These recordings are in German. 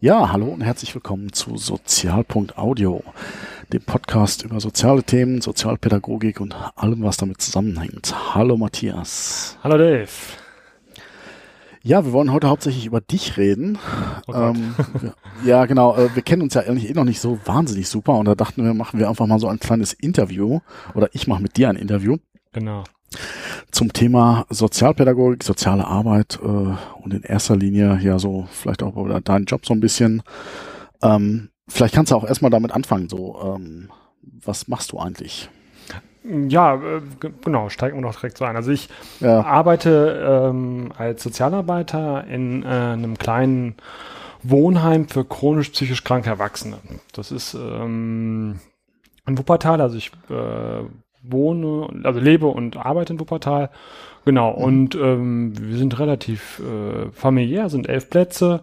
Ja, hallo und herzlich willkommen zu Sozial.audio, dem Podcast über soziale Themen, Sozialpädagogik und allem, was damit zusammenhängt. Hallo Matthias. Hallo Dave. Ja, wir wollen heute hauptsächlich über dich reden. Oh ähm, ja, genau. Äh, wir kennen uns ja eigentlich eh noch nicht so wahnsinnig super und da dachten wir, machen wir einfach mal so ein kleines Interview oder ich mache mit dir ein Interview. Genau zum Thema Sozialpädagogik, soziale Arbeit äh, und in erster Linie ja so vielleicht auch über deinen Job so ein bisschen. Ähm, vielleicht kannst du auch erstmal damit anfangen, so ähm, was machst du eigentlich? Ja, äh, genau, steigen wir doch direkt so ein. Also ich ja. arbeite ähm, als Sozialarbeiter in äh, einem kleinen Wohnheim für chronisch psychisch kranke Erwachsene. Das ist ähm, in Wuppertal, also ich äh, wohne, also lebe und arbeite in Wuppertal. Genau, mhm. und ähm, wir sind relativ äh, familiär, sind elf Plätze.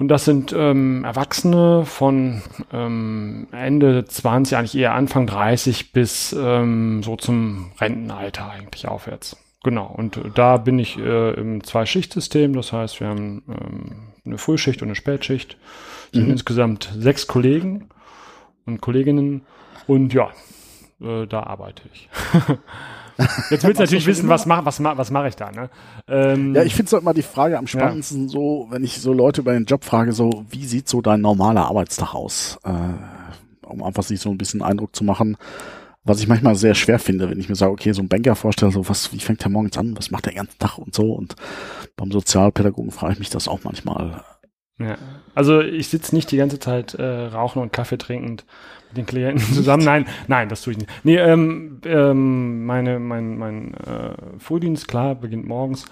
Und das sind ähm, Erwachsene von ähm, Ende 20, eigentlich eher Anfang 30 bis ähm, so zum Rentenalter eigentlich aufwärts. Genau, und da bin ich äh, im Zwei-Schicht-System, das heißt, wir haben ähm, eine Frühschicht und eine Spätschicht. Es sind mhm. insgesamt sechs Kollegen und Kolleginnen. Und ja, äh, da arbeite ich. Jetzt willst du natürlich wissen, was mache was, was mach ich da, ne? Ähm, ja, ich finde so immer die Frage am spannendsten ja. so, wenn ich so Leute über den Job frage, so, wie sieht so dein normaler Arbeitstag aus? Äh, um einfach sich so ein bisschen Eindruck zu machen. Was ich manchmal sehr schwer finde, wenn ich mir sage, okay, so ein Banker vorstelle, so was, wie fängt der morgens an, was macht der ganzen Tag und so. Und beim Sozialpädagogen frage ich mich das auch manchmal. Ja. Also ich sitze nicht die ganze Zeit äh, rauchen und Kaffee trinkend mit den Klienten zusammen. Nein, nein, das tue ich nicht. Nee, ähm, ähm, meine, mein, mein äh, Frühdienst, klar, beginnt morgens.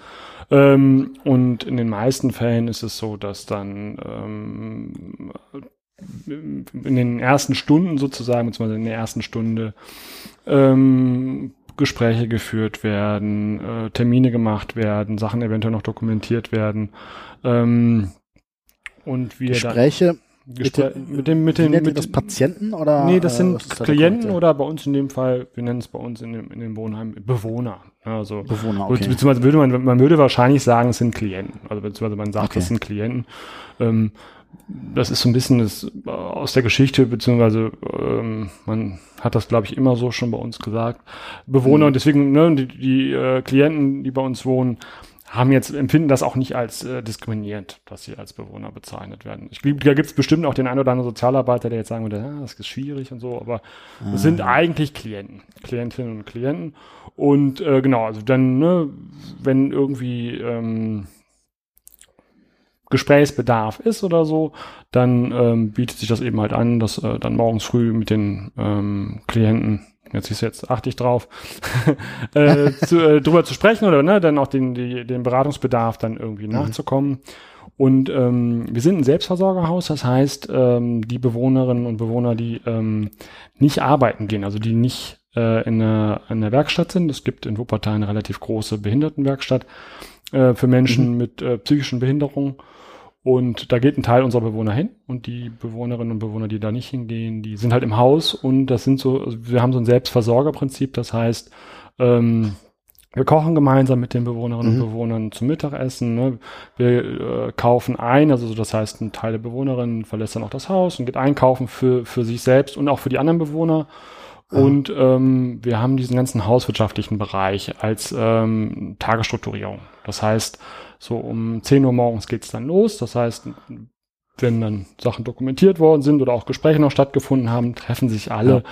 Ähm, und in den meisten Fällen ist es so, dass dann ähm, in den ersten Stunden sozusagen, beziehungsweise in der ersten Stunde ähm, Gespräche geführt werden, äh, Termine gemacht werden, Sachen eventuell noch dokumentiert werden. Ähm, und wir Gespräche dann, mit, mit dem, mit dem, mit das Patienten oder? Nee, das sind äh, Klienten oder bei uns in dem Fall, wir nennen es bei uns in dem, in dem Wohnheim Bewohner. Also, Bewohner, okay. Beziehungsweise würde man, man würde wahrscheinlich sagen, es sind Klienten. Also, beziehungsweise man sagt, okay. es sind Klienten. Ähm, das ist so ein bisschen das, äh, aus der Geschichte, beziehungsweise ähm, man hat das, glaube ich, immer so schon bei uns gesagt. Bewohner, mhm. und deswegen, ne, die, die äh, Klienten, die bei uns wohnen, haben jetzt, empfinden das auch nicht als äh, diskriminierend, dass sie als Bewohner bezeichnet werden. Ich glaube, da gibt es bestimmt auch den einen oder anderen Sozialarbeiter, der jetzt sagen würde, ah, das ist schwierig und so, aber ah. es sind eigentlich Klienten, Klientinnen und Klienten. Und äh, genau, also dann, ne, wenn irgendwie ähm, Gesprächsbedarf ist oder so, dann ähm, bietet sich das eben halt an, dass äh, dann morgens früh mit den ähm, Klienten jetzt ist jetzt achte ich drauf, äh, zu, äh, drüber zu sprechen oder ne, dann auch den, die, den Beratungsbedarf dann irgendwie mhm. nachzukommen. Und ähm, wir sind ein Selbstversorgerhaus, das heißt, ähm, die Bewohnerinnen und Bewohner, die ähm, nicht arbeiten gehen, also die nicht äh, in, der, in der Werkstatt sind. Es gibt in Wuppertal eine relativ große Behindertenwerkstatt äh, für Menschen mhm. mit äh, psychischen Behinderungen. Und da geht ein Teil unserer Bewohner hin und die Bewohnerinnen und Bewohner, die da nicht hingehen, die sind halt im Haus und das sind so, also wir haben so ein Selbstversorgerprinzip, das heißt, ähm, wir kochen gemeinsam mit den Bewohnerinnen mhm. und Bewohnern zum Mittagessen. Ne? Wir äh, kaufen ein, also das heißt, ein Teil der Bewohnerinnen verlässt dann auch das Haus und geht einkaufen für, für sich selbst und auch für die anderen Bewohner. Mhm. Und ähm, wir haben diesen ganzen hauswirtschaftlichen Bereich als ähm, Tagesstrukturierung. Das heißt, so um 10 Uhr morgens geht's dann los. Das heißt, wenn dann Sachen dokumentiert worden sind oder auch Gespräche noch stattgefunden haben, treffen sich alle ja.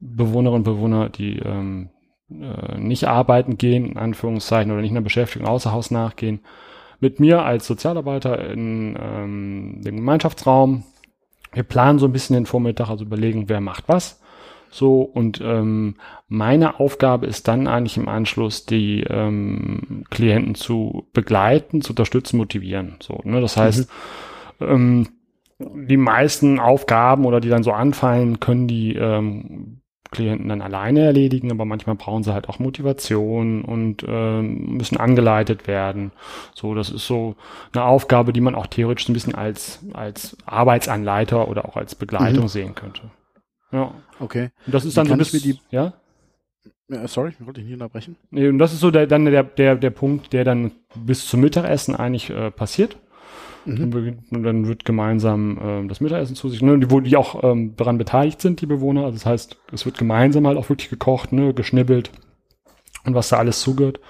Bewohnerinnen und Bewohner, die ähm, äh, nicht arbeiten gehen, in Anführungszeichen, oder nicht einer Beschäftigung außer Haus nachgehen, mit mir als Sozialarbeiter in ähm, dem Gemeinschaftsraum. Wir planen so ein bisschen den Vormittag, also überlegen, wer macht was. So, und ähm, meine Aufgabe ist dann eigentlich im Anschluss, die ähm, Klienten zu begleiten, zu unterstützen, motivieren. So, ne? Das heißt, mhm. ähm, die meisten Aufgaben oder die dann so anfallen, können die ähm, Klienten dann alleine erledigen, aber manchmal brauchen sie halt auch Motivation und äh, müssen angeleitet werden. So, das ist so eine Aufgabe, die man auch theoretisch so ein bisschen als, als Arbeitsanleiter oder auch als Begleitung mhm. sehen könnte. Ja. Okay. Und das ist dann so ein bisschen, die, ja? Sorry, ich wollte dich nicht unterbrechen. Nee, und das ist so der, dann der, der, der Punkt, der dann bis zum Mittagessen eigentlich äh, passiert. Mhm. Und dann wird gemeinsam äh, das Mittagessen zu sich, ne, die, wo die auch ähm, daran beteiligt sind, die Bewohner. Also das heißt, es wird gemeinsam halt auch wirklich gekocht, ne, geschnibbelt und was da alles zugehört.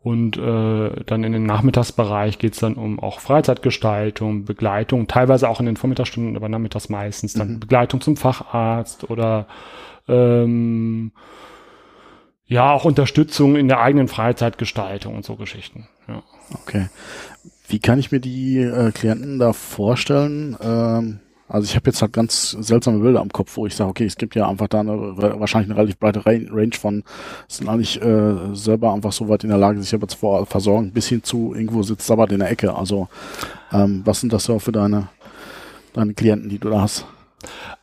Und äh, dann in den Nachmittagsbereich geht's dann um auch Freizeitgestaltung, Begleitung, teilweise auch in den Vormittagsstunden, aber nachmittags meistens dann mhm. Begleitung zum Facharzt oder ähm, ja, auch Unterstützung in der eigenen Freizeitgestaltung und so Geschichten. Ja. Okay. Wie kann ich mir die äh, Klienten da vorstellen? Ähm, also ich habe jetzt halt ganz seltsame Bilder am Kopf, wo ich sage, okay, es gibt ja einfach da eine, wahrscheinlich eine relativ breite Range von, sind eigentlich äh, selber einfach so weit in der Lage, sich aber zu versorgen, bis hin zu irgendwo sitzt Sabbat in der Ecke. Also ähm, was sind das so für deine, deine Klienten, die du da hast?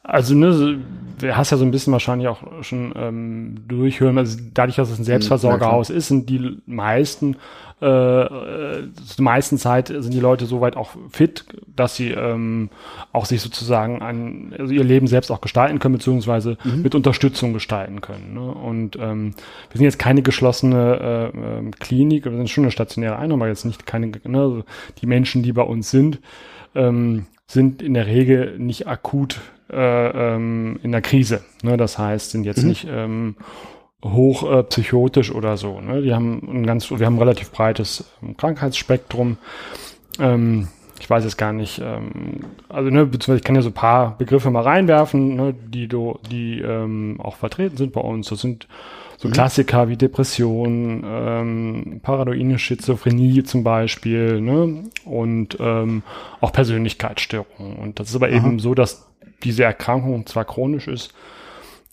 Also, ne, du hast ja so ein bisschen wahrscheinlich auch schon ähm, durchhören, also dadurch, dass es ein hm, Selbstversorgerhaus ja, ist, sind die meisten, äh, äh, meisten Zeit sind die Leute soweit auch fit, dass sie ähm, auch sich sozusagen an also ihr Leben selbst auch gestalten können, beziehungsweise mhm. mit Unterstützung gestalten können. Ne? Und ähm, wir sind jetzt keine geschlossene äh, äh, Klinik, wir sind schon eine stationäre Einrichtung, aber jetzt nicht keine, ne, also die Menschen, die bei uns sind, ähm, sind in der Regel nicht akut äh, ähm, in der Krise. Ne? Das heißt, sind jetzt mhm. nicht ähm, hoch äh, psychotisch oder so. Ne? Die haben ein ganz, wir haben ein relativ breites ähm, Krankheitsspektrum. Ähm, ich weiß jetzt gar nicht, ähm, also ne, beziehungsweise ich kann ja so ein paar Begriffe mal reinwerfen, ne, die do, die ähm, auch vertreten sind bei uns. Das sind so mhm. Klassiker wie Depression, ähm, paranoide Schizophrenie zum Beispiel, ne? Und ähm, auch Persönlichkeitsstörungen. Und das ist aber Aha. eben so, dass diese Erkrankung zwar chronisch ist,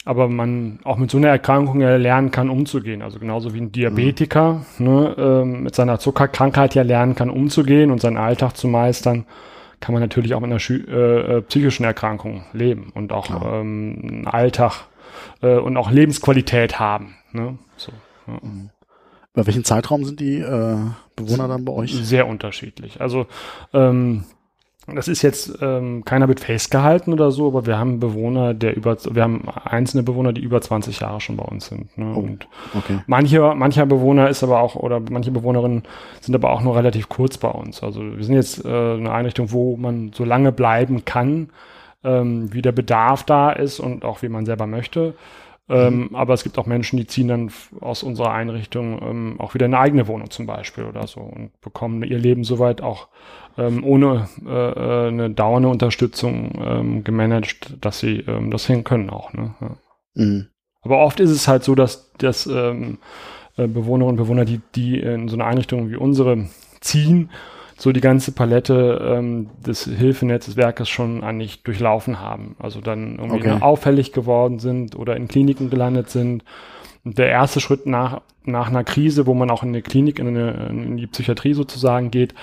aber man auch mit so einer Erkrankung ja lernen kann, umzugehen. Also genauso wie ein Diabetiker mhm. ne, ähm, mit seiner Zuckerkrankheit ja lernen kann, umzugehen und seinen Alltag zu meistern, kann man natürlich auch mit einer äh, äh, psychischen Erkrankung leben und auch ähm, einen Alltag äh, und auch Lebensqualität haben. Ne? So, ja. Mhm. Bei welchem Zeitraum sind die äh, Bewohner dann bei euch? Sehr unterschiedlich. Also ähm, das ist jetzt, ähm, keiner wird festgehalten oder so, aber wir haben Bewohner, der über, wir haben einzelne Bewohner, die über 20 Jahre schon bei uns sind. Ne? Oh, und okay. manche, mancher Bewohner ist aber auch, oder manche Bewohnerinnen sind aber auch nur relativ kurz bei uns. Also wir sind jetzt äh, eine Einrichtung, wo man so lange bleiben kann, ähm, wie der Bedarf da ist und auch wie man selber möchte. Ähm, mhm. Aber es gibt auch Menschen, die ziehen dann aus unserer Einrichtung ähm, auch wieder eine eigene Wohnung zum Beispiel oder so und bekommen ihr Leben soweit auch ähm, ohne äh, äh, eine dauernde Unterstützung ähm, gemanagt, dass sie ähm, das hin können auch. Ne? Ja. Mhm. Aber oft ist es halt so, dass, dass ähm, äh, Bewohnerinnen und Bewohner, die, die in so eine Einrichtung wie unsere ziehen, so die ganze Palette ähm, des Hilfenetzwerkes schon eigentlich durchlaufen haben. Also dann irgendwie okay. auffällig geworden sind oder in Kliniken gelandet sind. Und der erste Schritt nach, nach einer Krise, wo man auch in eine Klinik, in, eine, in die Psychiatrie sozusagen geht,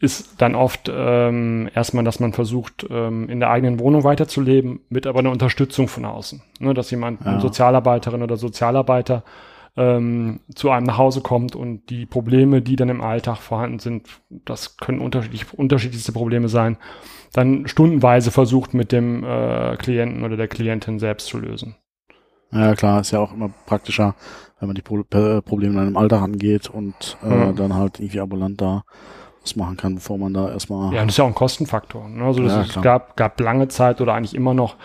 ist dann oft ähm, erstmal, dass man versucht, ähm, in der eigenen Wohnung weiterzuleben, mit aber einer Unterstützung von außen. Ne, dass jemand, ja. eine Sozialarbeiterin oder Sozialarbeiter, ähm, zu einem nach Hause kommt und die Probleme, die dann im Alltag vorhanden sind, das können unterschiedlich, unterschiedlichste Probleme sein, dann stundenweise versucht mit dem äh, Klienten oder der Klientin selbst zu lösen. Ja klar, ist ja auch immer praktischer, wenn man die Pro Probleme in einem Alltag angeht und äh, ja. dann halt irgendwie ambulant da was machen kann, bevor man da erstmal. Ja, das ist ja auch ein Kostenfaktor. Ne? Also ja, ist, gab, gab lange Zeit oder eigentlich immer noch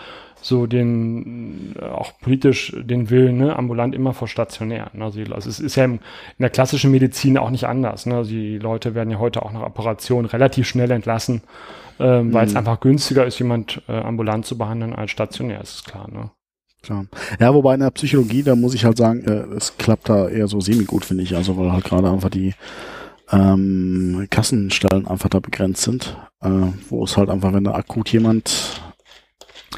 so den, äh, auch politisch den Willen, ne, ambulant immer vor stationär. Ne? Also, also es ist ja in der klassischen Medizin auch nicht anders. Ne? Also die Leute werden ja heute auch nach Operation relativ schnell entlassen, ähm, mhm. weil es mhm. einfach günstiger ist, jemand äh, ambulant zu behandeln als stationär, ist es klar. Ne? Klar. Ja, wobei in der Psychologie, da muss ich halt sagen, äh, es klappt da eher so semi-gut, finde ich. Also weil halt gerade einfach die ähm, Kassenstellen einfach da begrenzt sind, äh, wo es halt einfach, wenn da akut jemand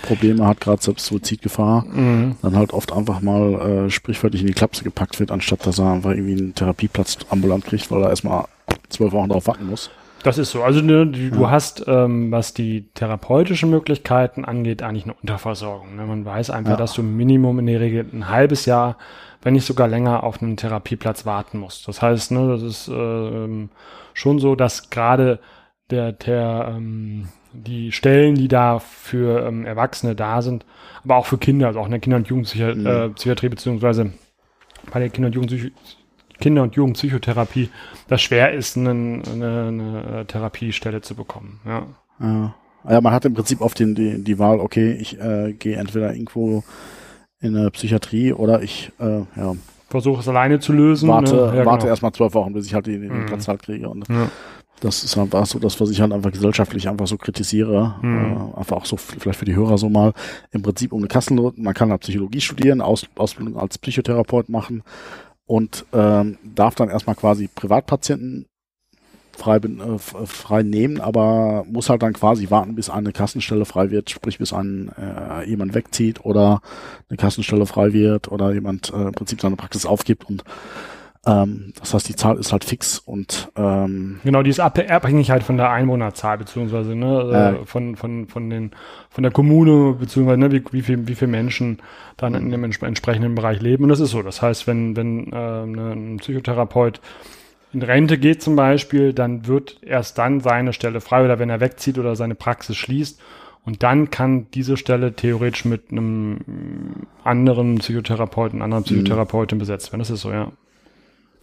Probleme hat, gerade selbst Suizidgefahr, mhm. dann halt oft einfach mal äh, sprichwörtlich in die Klapse gepackt wird, anstatt dass er einfach irgendwie einen Therapieplatz ambulant kriegt, weil er erstmal zwölf Wochen darauf warten muss. Das ist so. Also ne, du, du hast, ähm, was die therapeutischen Möglichkeiten angeht, eigentlich eine Unterversorgung. Ne? Man weiß einfach, Ja. dass du Minimum in der Regel ein halbes Jahr, wenn nicht sogar länger, auf einen Therapieplatz warten musst. Das heißt, ne, das ist ähm, schon so, dass gerade der, der ähm, die Stellen, die da für ähm, Erwachsene da sind, aber auch für Kinder, also auch in der Kinder- und Jugendpsychiatrie, Mhm. äh, beziehungsweise bei der Kinder- und Jugendpsychi Kinder- und Jugendpsychotherapie, das schwer ist, eine, eine, eine Therapiestelle zu bekommen. Ja. Ja. ja, man hat im Prinzip oft den, die, die Wahl, okay, ich äh, gehe entweder irgendwo in eine Psychiatrie oder ich äh, ja, Versuche es alleine zu lösen. warte, ne? ja, warte genau. erstmal zwölf Wochen, bis ich halt den, den Mhm. Platz halt kriege. Und Ja. das ist einfach so das, was ich halt einfach gesellschaftlich einfach so kritisiere. Mhm. Äh, einfach auch so vielleicht für die Hörer so mal im Prinzip um eine Kassennote. Man kann halt Psychologie studieren, Aus, Ausbildung als Psychotherapeut machen und ähm, darf dann erstmal quasi Privatpatienten frei, äh, f- frei nehmen, aber muss halt dann quasi warten, bis eine Kassenstelle frei wird, sprich bis ein äh, jemand wegzieht oder eine Kassenstelle frei wird oder jemand äh, im Prinzip seine Praxis aufgibt und ähm, das heißt, die Zahl ist halt fix und ähm, Genau, die ist ab- abhängig halt von der Einwohnerzahl, beziehungsweise ne, äh, von, von, von, den, von der Kommune, beziehungsweise ne, wie, wie, viel, wie viele Menschen dann in dem entsp entsprechenden Bereich leben. Und das ist so. Das heißt, wenn, wenn äh, ne, ein Psychotherapeut in Rente geht zum Beispiel, dann wird erst dann seine Stelle frei oder wenn er wegzieht oder seine Praxis schließt. Und dann kann diese Stelle theoretisch mit einem anderen Psychotherapeuten, anderen Psychotherapeutin besetzt werden. Das ist so, ja.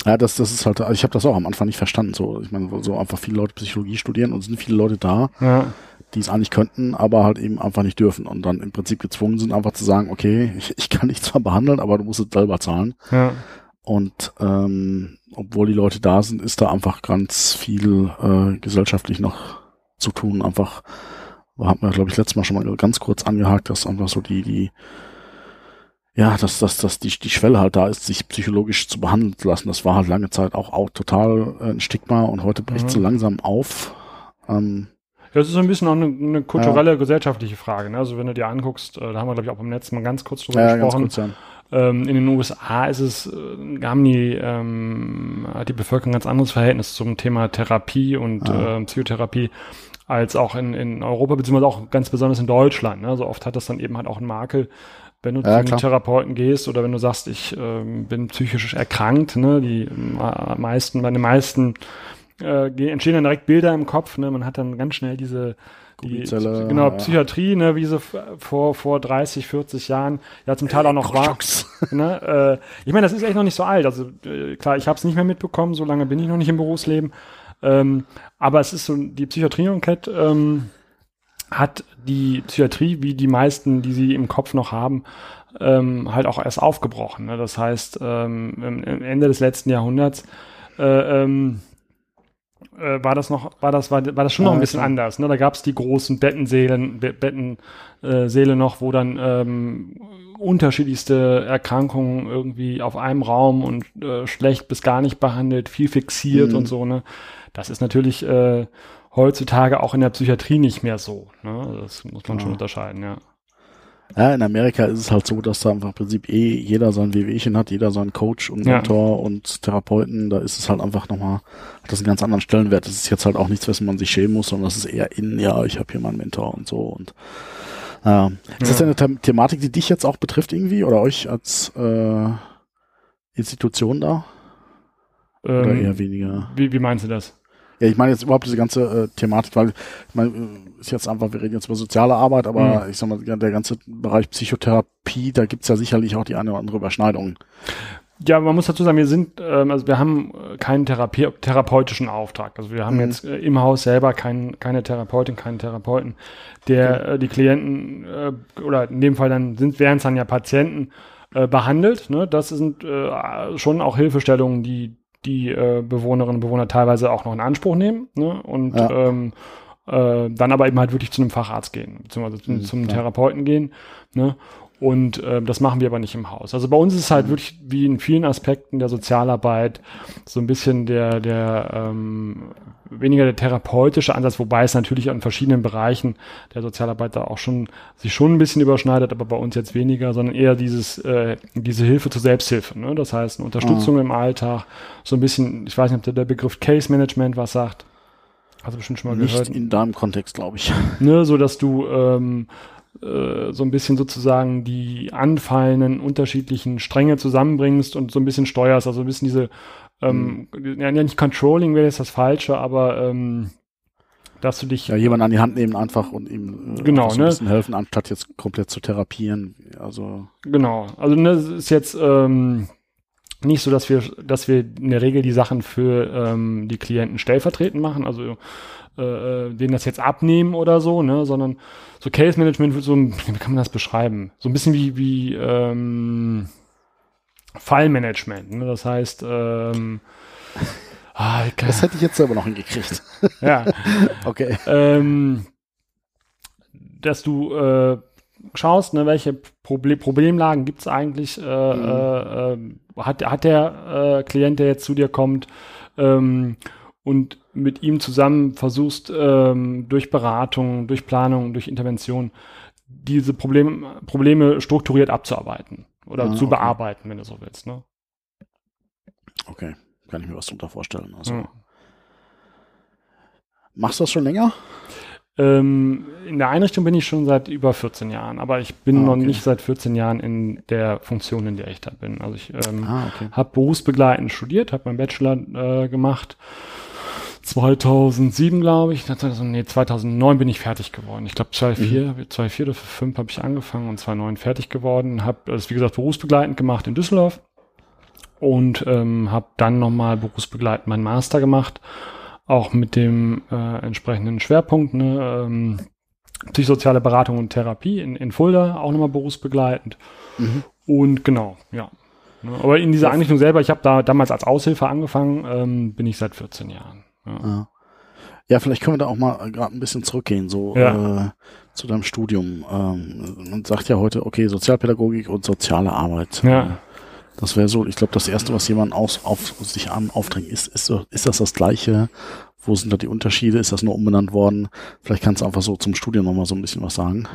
Ja, das, das ist halt, also ich habe das auch am Anfang nicht verstanden. So, ich meine, so einfach viele Leute Psychologie studieren und sind viele Leute da, Ja, die es eigentlich könnten, aber halt eben einfach nicht dürfen und dann im Prinzip gezwungen sind, einfach zu sagen, okay, ich, ich kann dich zwar behandeln, aber du musst es selber zahlen. ja. Und ähm, obwohl die Leute da sind, ist da einfach ganz viel äh, gesellschaftlich noch zu tun. Einfach, haben wir, glaube ich, letztes Mal schon mal ganz kurz angehakt, dass einfach so die, die, ja, dass, dass, dass die, die Schwelle halt da ist, sich psychologisch zu behandeln zu lassen. Das war halt lange Zeit auch, auch total äh, ein Stigma und heute bricht Mhm. so langsam auf. Ähm, Ja, Das ist so ein bisschen auch eine, eine kulturelle, gesellschaftliche Frage. Ne? Also wenn du dir anguckst, äh, da haben wir, glaube ich, auch beim letzten Mal ganz kurz drüber ja, ganz gesprochen. kurz, ja. Ähm, in den USA ist es, äh, haben die, ähm, hat die Bevölkerung ein ganz anderes Verhältnis zum Thema Therapie und Ah. ähm, Psychotherapie als auch in, in Europa, beziehungsweise auch ganz besonders in Deutschland. Ne? Also oft hat das dann eben halt auch einen Makel, wenn du Ja, zum. Therapeuten gehst oder wenn du sagst, ich ähm, bin psychisch erkrankt, ne? die meisten, bei den meisten äh, entstehen dann direkt Bilder im Kopf, ne? man hat dann ganz schnell diese die, genau. Psychiatrie, ne, wie sie vor, vor 30, 40 Jahren ja zum Teil auch noch war. Ne? Äh, ich meine, das ist echt noch nicht so alt. Also äh, klar, ich habe es nicht mehr mitbekommen, so lange bin ich noch nicht im Berufsleben. Ähm, aber es ist so, die Psychiatrie-Enquete ähm, hat die Psychiatrie, wie die meisten, die sie im Kopf noch haben, ähm, halt auch erst aufgebrochen. Ne? Das heißt, ähm, Ende des letzten Jahrhunderts äh, ähm, äh, war das noch, war das, war, war das schon noch ein bisschen anders. Ne? Da gab es die großen Bettensälen, Be Betten, äh, noch, wo dann ähm, unterschiedlichste Erkrankungen irgendwie auf einem Raum und äh, schlecht bis gar nicht behandelt, viel fixiert Mhm. und so. Ne? Das ist natürlich äh, heutzutage auch in der Psychiatrie nicht mehr so. Ne? Das muss man schon Ja. unterscheiden, ja. Ja, in Amerika ist es halt so, dass da einfach im Prinzip eh jeder sein WWchen hat, jeder seinen Coach und Ja. Mentor und Therapeuten. Da ist es halt einfach nochmal, hat das einen ganz anderen Stellenwert. Das ist jetzt halt auch nichts, was man sich schämen muss, sondern das ist eher in, ja, ich habe hier meinen Mentor und so. Und äh, ist das Ja. eine The Thematik, die dich jetzt auch betrifft irgendwie oder euch als äh, Institution da? Oder Ähm, eher weniger? wie, wie meinst du das? Ja, ich meine jetzt überhaupt diese ganze äh, Thematik, weil ich meine, äh, ist jetzt einfach, wir reden jetzt über soziale Arbeit, aber ich sag mal, der ganze Bereich Psychotherapie, da gibt's ja sicherlich auch die eine oder andere Überschneidung. Ja, man muss dazu sagen, wir sind, ähm, also wir haben äh, keinen Therapie therapeutischen Auftrag. Also wir haben Mhm. jetzt äh, im Haus selber kein, keine Therapeutin, keinen Therapeuten, der äh, die Klienten äh, oder in dem Fall dann sind wären es dann ja Patienten äh, behandelt. Ne? Das sind schon auch Hilfestellungen, die die äh, Bewohnerinnen und Bewohner teilweise auch noch in Anspruch nehmen ne? und Ja. ähm, äh, dann aber eben halt wirklich zu einem Facharzt gehen, beziehungsweise zum, Mhm, zum klar. Therapeuten gehen. Ne? Und äh, das machen wir aber nicht im Haus. Also bei uns ist es Mhm. halt wirklich wie in vielen Aspekten der Sozialarbeit so ein bisschen der, der ähm, weniger der therapeutische Ansatz, wobei es natürlich an verschiedenen Bereichen der Sozialarbeit da auch schon sich schon ein bisschen überschneidet, aber bei uns jetzt weniger, sondern eher dieses äh, diese Hilfe zur Selbsthilfe. Ne? Das heißt eine Unterstützung im Alltag, so ein bisschen, ich weiß nicht, ob der, der Begriff Case Management was sagt. Hast du bestimmt schon mal Nicht gehört. in deinem Kontext, glaube ich. Ne, so dass du ähm, äh, so ein bisschen sozusagen die anfallenden unterschiedlichen Stränge zusammenbringst und so ein bisschen steuerst, also ein bisschen diese ähm, ja, nicht Controlling wäre jetzt das Falsche, aber ähm, dass du dich Ja, jemanden an die Hand nehmen einfach und ihm äh, Genau, so ne? ein bisschen helfen, anstatt jetzt komplett zu therapieren. Also, Genau. Also ne, es ist jetzt ähm, nicht so, dass wir, dass wir in der Regel die Sachen für ähm, die Klienten stellvertretend machen, also äh, äh, denen das jetzt abnehmen oder so, ne, sondern so Case Management wird so, ein- wie kann man das beschreiben? So ein bisschen wie wie ähm, Fallmanagement. Ne? Das heißt, ähm, ah, das hätte ich jetzt selber noch hingekriegt. ja, Okay. ähm, dass du äh, schaust, ne, welche Proble Problemlagen gibt's eigentlich, äh, äh, äh, hat, hat der äh, Klient, der jetzt zu dir kommt, ähm, und mit ihm zusammen versuchst, ähm, durch Beratung, durch Planung, durch Intervention, diese Problem, Probleme strukturiert abzuarbeiten oder Ah, zu okay. bearbeiten, wenn du so willst. Ne? Okay. Kann ich mir was drunter vorstellen. Also, Ja. Machst du das schon länger? Ähm, in der Einrichtung bin ich schon seit über 14 Jahren, aber ich bin Ah, noch okay. nicht seit 14 Jahren in der Funktion, in der ich da bin. Also ich ähm, Ah, okay. habe berufsbegleitend studiert, habe meinen Bachelor äh, gemacht. 2007, glaube ich. 2000, nee, 2009 bin ich fertig geworden. Ich glaube, 2004, 2004 oder 2005 habe ich angefangen und 2009 fertig geworden. Habe das, wie gesagt, berufsbegleitend gemacht in Düsseldorf und ähm, habe dann nochmal berufsbegleitend meinen Master gemacht, auch mit dem äh, entsprechenden Schwerpunkt, ne, ähm, psychosoziale Beratung und Therapie in, in Fulda, auch nochmal berufsbegleitend. Mhm. Und genau, ja. Ne, Aber in dieser. Einrichtung selber, ich habe da damals als Aushilfe angefangen, ähm, bin ich seit 14 Jahren. Ja. Ja. ja, vielleicht können wir da auch mal gerade ein bisschen zurückgehen, so Ja. äh, zu deinem Studium. Ähm, man sagt ja heute, okay, Sozialpädagogik und soziale Arbeit. Ja. Das wäre so, ich glaube, das Erste, was jemand aus, auf sich an aufdrängt, ist, ist, so, ist das das Gleiche? Wo sind da die Unterschiede? Ist das nur umbenannt worden? Vielleicht kannst du einfach so zum Studium nochmal so ein bisschen was sagen.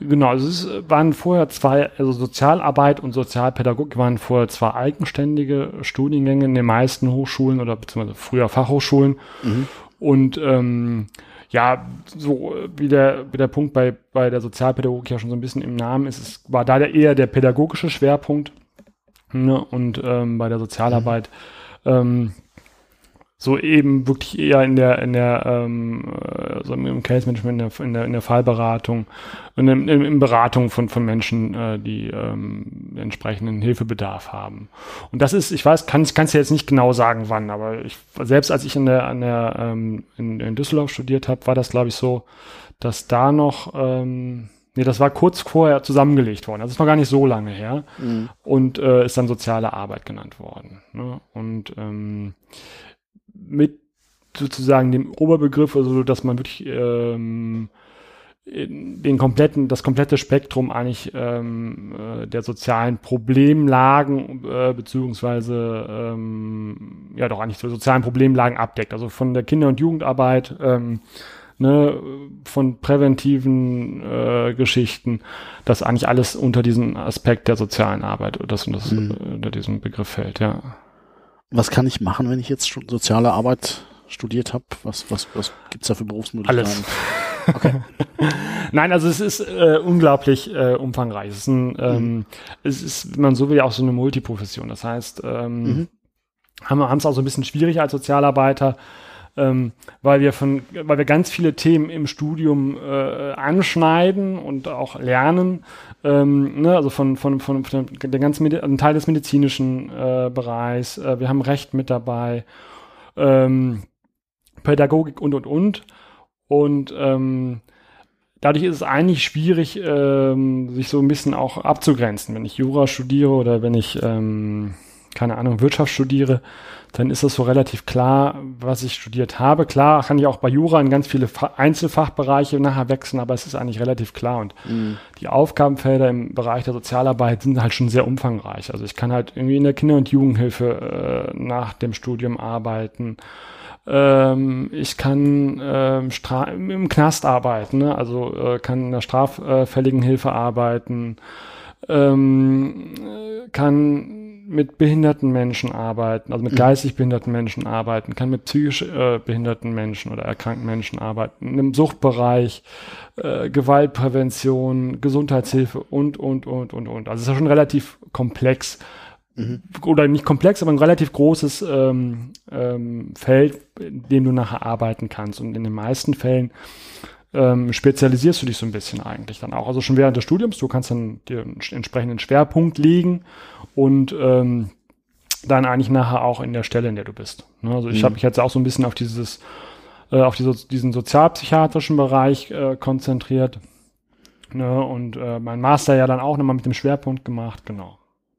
Genau, also es ist- waren vorher zwei, also Sozialarbeit und Sozialpädagogik waren vorher zwei eigenständige Studiengänge in den meisten Hochschulen oder beziehungsweise früher Fachhochschulen. Mhm. Und ähm, ja, so äh, wie der, wie der Punkt bei, bei der Sozialpädagogik ja schon so ein bisschen im Namen ist, es war da der, eher der pädagogische Schwerpunkt. Ne? Und ähm, bei der Sozialarbeit ähm, so eben wirklich eher in der, in der, ähm, äh, so im Case Management, in der, in der, in der Fallberatung, in, der- in, in Beratung von, von Menschen, äh, die ähm, entsprechenden Hilfebedarf haben. Und das ist, ich weiß, kann ich kann's ja jetzt nicht genau sagen, wann, aber ich, selbst als ich in der, an der, ähm, in, in Düsseldorf studiert habe, war das, glaube ich, so, dass da noch, ähm, nee, das war kurz vorher zusammengelegt worden. Das ist noch gar nicht so lange her und äh, ist dann soziale Arbeit genannt worden. Ne? Und ähm, mit sozusagen dem Oberbegriff, also dass man wirklich ähm, den kompletten, das komplette Spektrum eigentlich ähm, äh, der sozialen Problemlagen äh, beziehungsweise ähm, ja doch eigentlich so sozialen Problemlagen abdeckt. Also von der Kinder- und Jugendarbeit, ähm, ne, von präventiven äh, Geschichten, das eigentlich alles unter diesen Aspekt der sozialen Arbeit, das, das Mhm. äh, unter diesem Begriff fällt, ja. Was kann ich machen, wenn ich jetzt soziale Arbeit studiert habe? Was, was, was gibt's da für Berufsmöglichkeiten? Alles. Nein, also es ist äh, unglaublich äh, umfangreich. Es ist, ein, ähm, es ist, wenn man so will, auch so eine Multiprofession. Das heißt, ähm, Mhm. haben wir haben es auch so ein bisschen schwierig als Sozialarbeiter, ähm, weil wir von, weil wir ganz viele Themen im Studium äh, anschneiden und auch lernen. Ähm, ne, also von, von, von, von der ganzen Medi ein Teil des medizinischen äh, Bereichs. Äh, wir haben Recht mit dabei, ähm, Pädagogik und und und. Und ähm, dadurch ist es eigentlich schwierig, ähm, sich so ein bisschen auch abzugrenzen. Wenn ich Jura studiere oder wenn ich, ähm, keine Ahnung, Wirtschaft studiere, dann ist das so relativ klar, was ich studiert habe. Klar kann ich auch bei Jura in ganz viele Fa Einzelfachbereiche nachher wechseln, aber es ist eigentlich relativ klar. Und Mhm. die Aufgabenfelder im Bereich der Sozialarbeit sind halt schon sehr umfangreich. Also ich kann halt irgendwie in der Kinder- und Jugendhilfe äh, nach dem Studium arbeiten. Ähm, ich kann ähm, im Knast arbeiten, ne? also äh, kann in der straffälligen Hilfe arbeiten, ähm, äh, kann mit behinderten Menschen arbeiten, also mit mhm. geistig behinderten Menschen arbeiten, kann mit psychisch äh, behinderten Menschen oder erkrankten Menschen arbeiten, im Suchtbereich, äh, Gewaltprävention, Gesundheitshilfe und, und, und, und, und. Also es ist ja schon relativ komplex. Mhm. Oder nicht komplex, aber ein relativ großes ähm, ähm, Feld, in dem du nachher arbeiten kannst. Und in den meisten Fällen ähm, spezialisierst du dich so ein bisschen eigentlich dann auch. Also schon während des Studiums, du kannst dann dir einen entsprechenden Schwerpunkt legen und ähm, dann eigentlich nachher auch in der Stelle, in der du bist. Ne? Also ich mhm. habe mich jetzt auch so ein bisschen auf dieses, äh, auf die, diesen sozialpsychiatrischen Bereich äh, konzentriert. Ne? Und äh, mein Master ja dann auch nochmal mit dem Schwerpunkt gemacht, genau.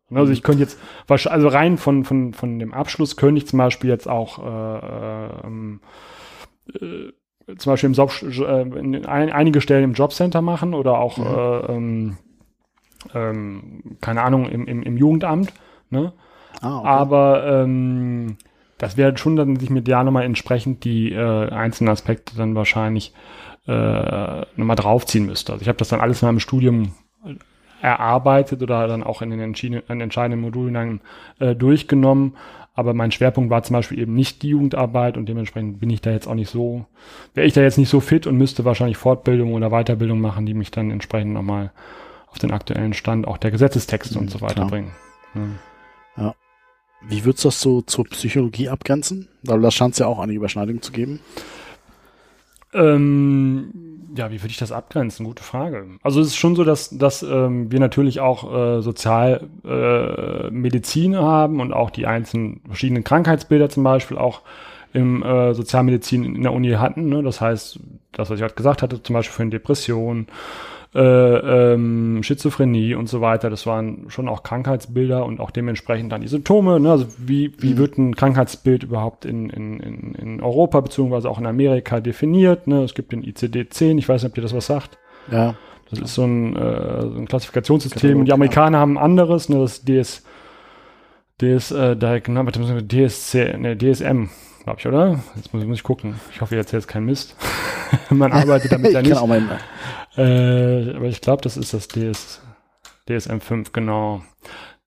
Ne? Also ich könnte jetzt, also rein von, von, von dem Abschluss könnte ich zum Beispiel jetzt auch äh, ähm, äh, zum Beispiel im Job, äh, in ein, einige Stellen im Jobcenter machen oder auch, mhm. äh, ähm, ähm, keine Ahnung, im, im, im Jugendamt. Ne? Ah, okay. Aber ähm, das wäre schon dann sich mit ja nochmal entsprechend die äh, einzelnen Aspekte dann wahrscheinlich äh, nochmal draufziehen müsste. Also ich habe das dann alles in meinem Studium erarbeitet oder dann auch in den entscheidenden Modulen dann äh, durchgenommen. Aber mein Schwerpunkt war zum Beispiel eben nicht die Jugendarbeit und dementsprechend bin ich da jetzt auch nicht so, wäre ich da jetzt nicht so fit und müsste wahrscheinlich Fortbildung oder Weiterbildung machen, die mich dann entsprechend nochmal auf den aktuellen Stand auch der Gesetzestexte mhm, und so weiter klar. bringen. Ja. ja. Wie würdest du das so zur Psychologie abgrenzen? Weil da scheint es ja auch eine Überschneidung zu geben. Ähm, ja, wie würde ich das abgrenzen? Gute Frage. Also es ist schon so, dass, dass ähm, wir natürlich auch äh, Sozialmedizin äh, haben und auch die einzelnen verschiedenen Krankheitsbilder zum Beispiel auch im äh, Sozialmedizin in der Uni hatten. Ne? Das heißt, das, was ich gerade gesagt hatte, zum Beispiel für eine Depression, äh, ähm, Schizophrenie und so weiter. Das waren schon auch Krankheitsbilder und auch dementsprechend dann die Symptome. Ne? Also wie, wie mhm. wird ein Krankheitsbild überhaupt in, in, in, in Europa beziehungsweise auch in Amerika definiert? Ne? Es gibt den ICD-10, ich weiß nicht, ob dir das was sagt. Ja. Das ist so ein, äh, so ein Klassifikationssystem. und die Amerikaner ja. haben ein anderes, ne? das DS, DS, äh, DSC, ne, DSM, glaube ich, oder? Jetzt muss, muss ich gucken. Ich hoffe, ich erzähle jetzt keinen Mist. Man arbeitet damit ja nicht. Kann auch mal äh, aber ich glaube, das ist das DS, DSM-5, genau.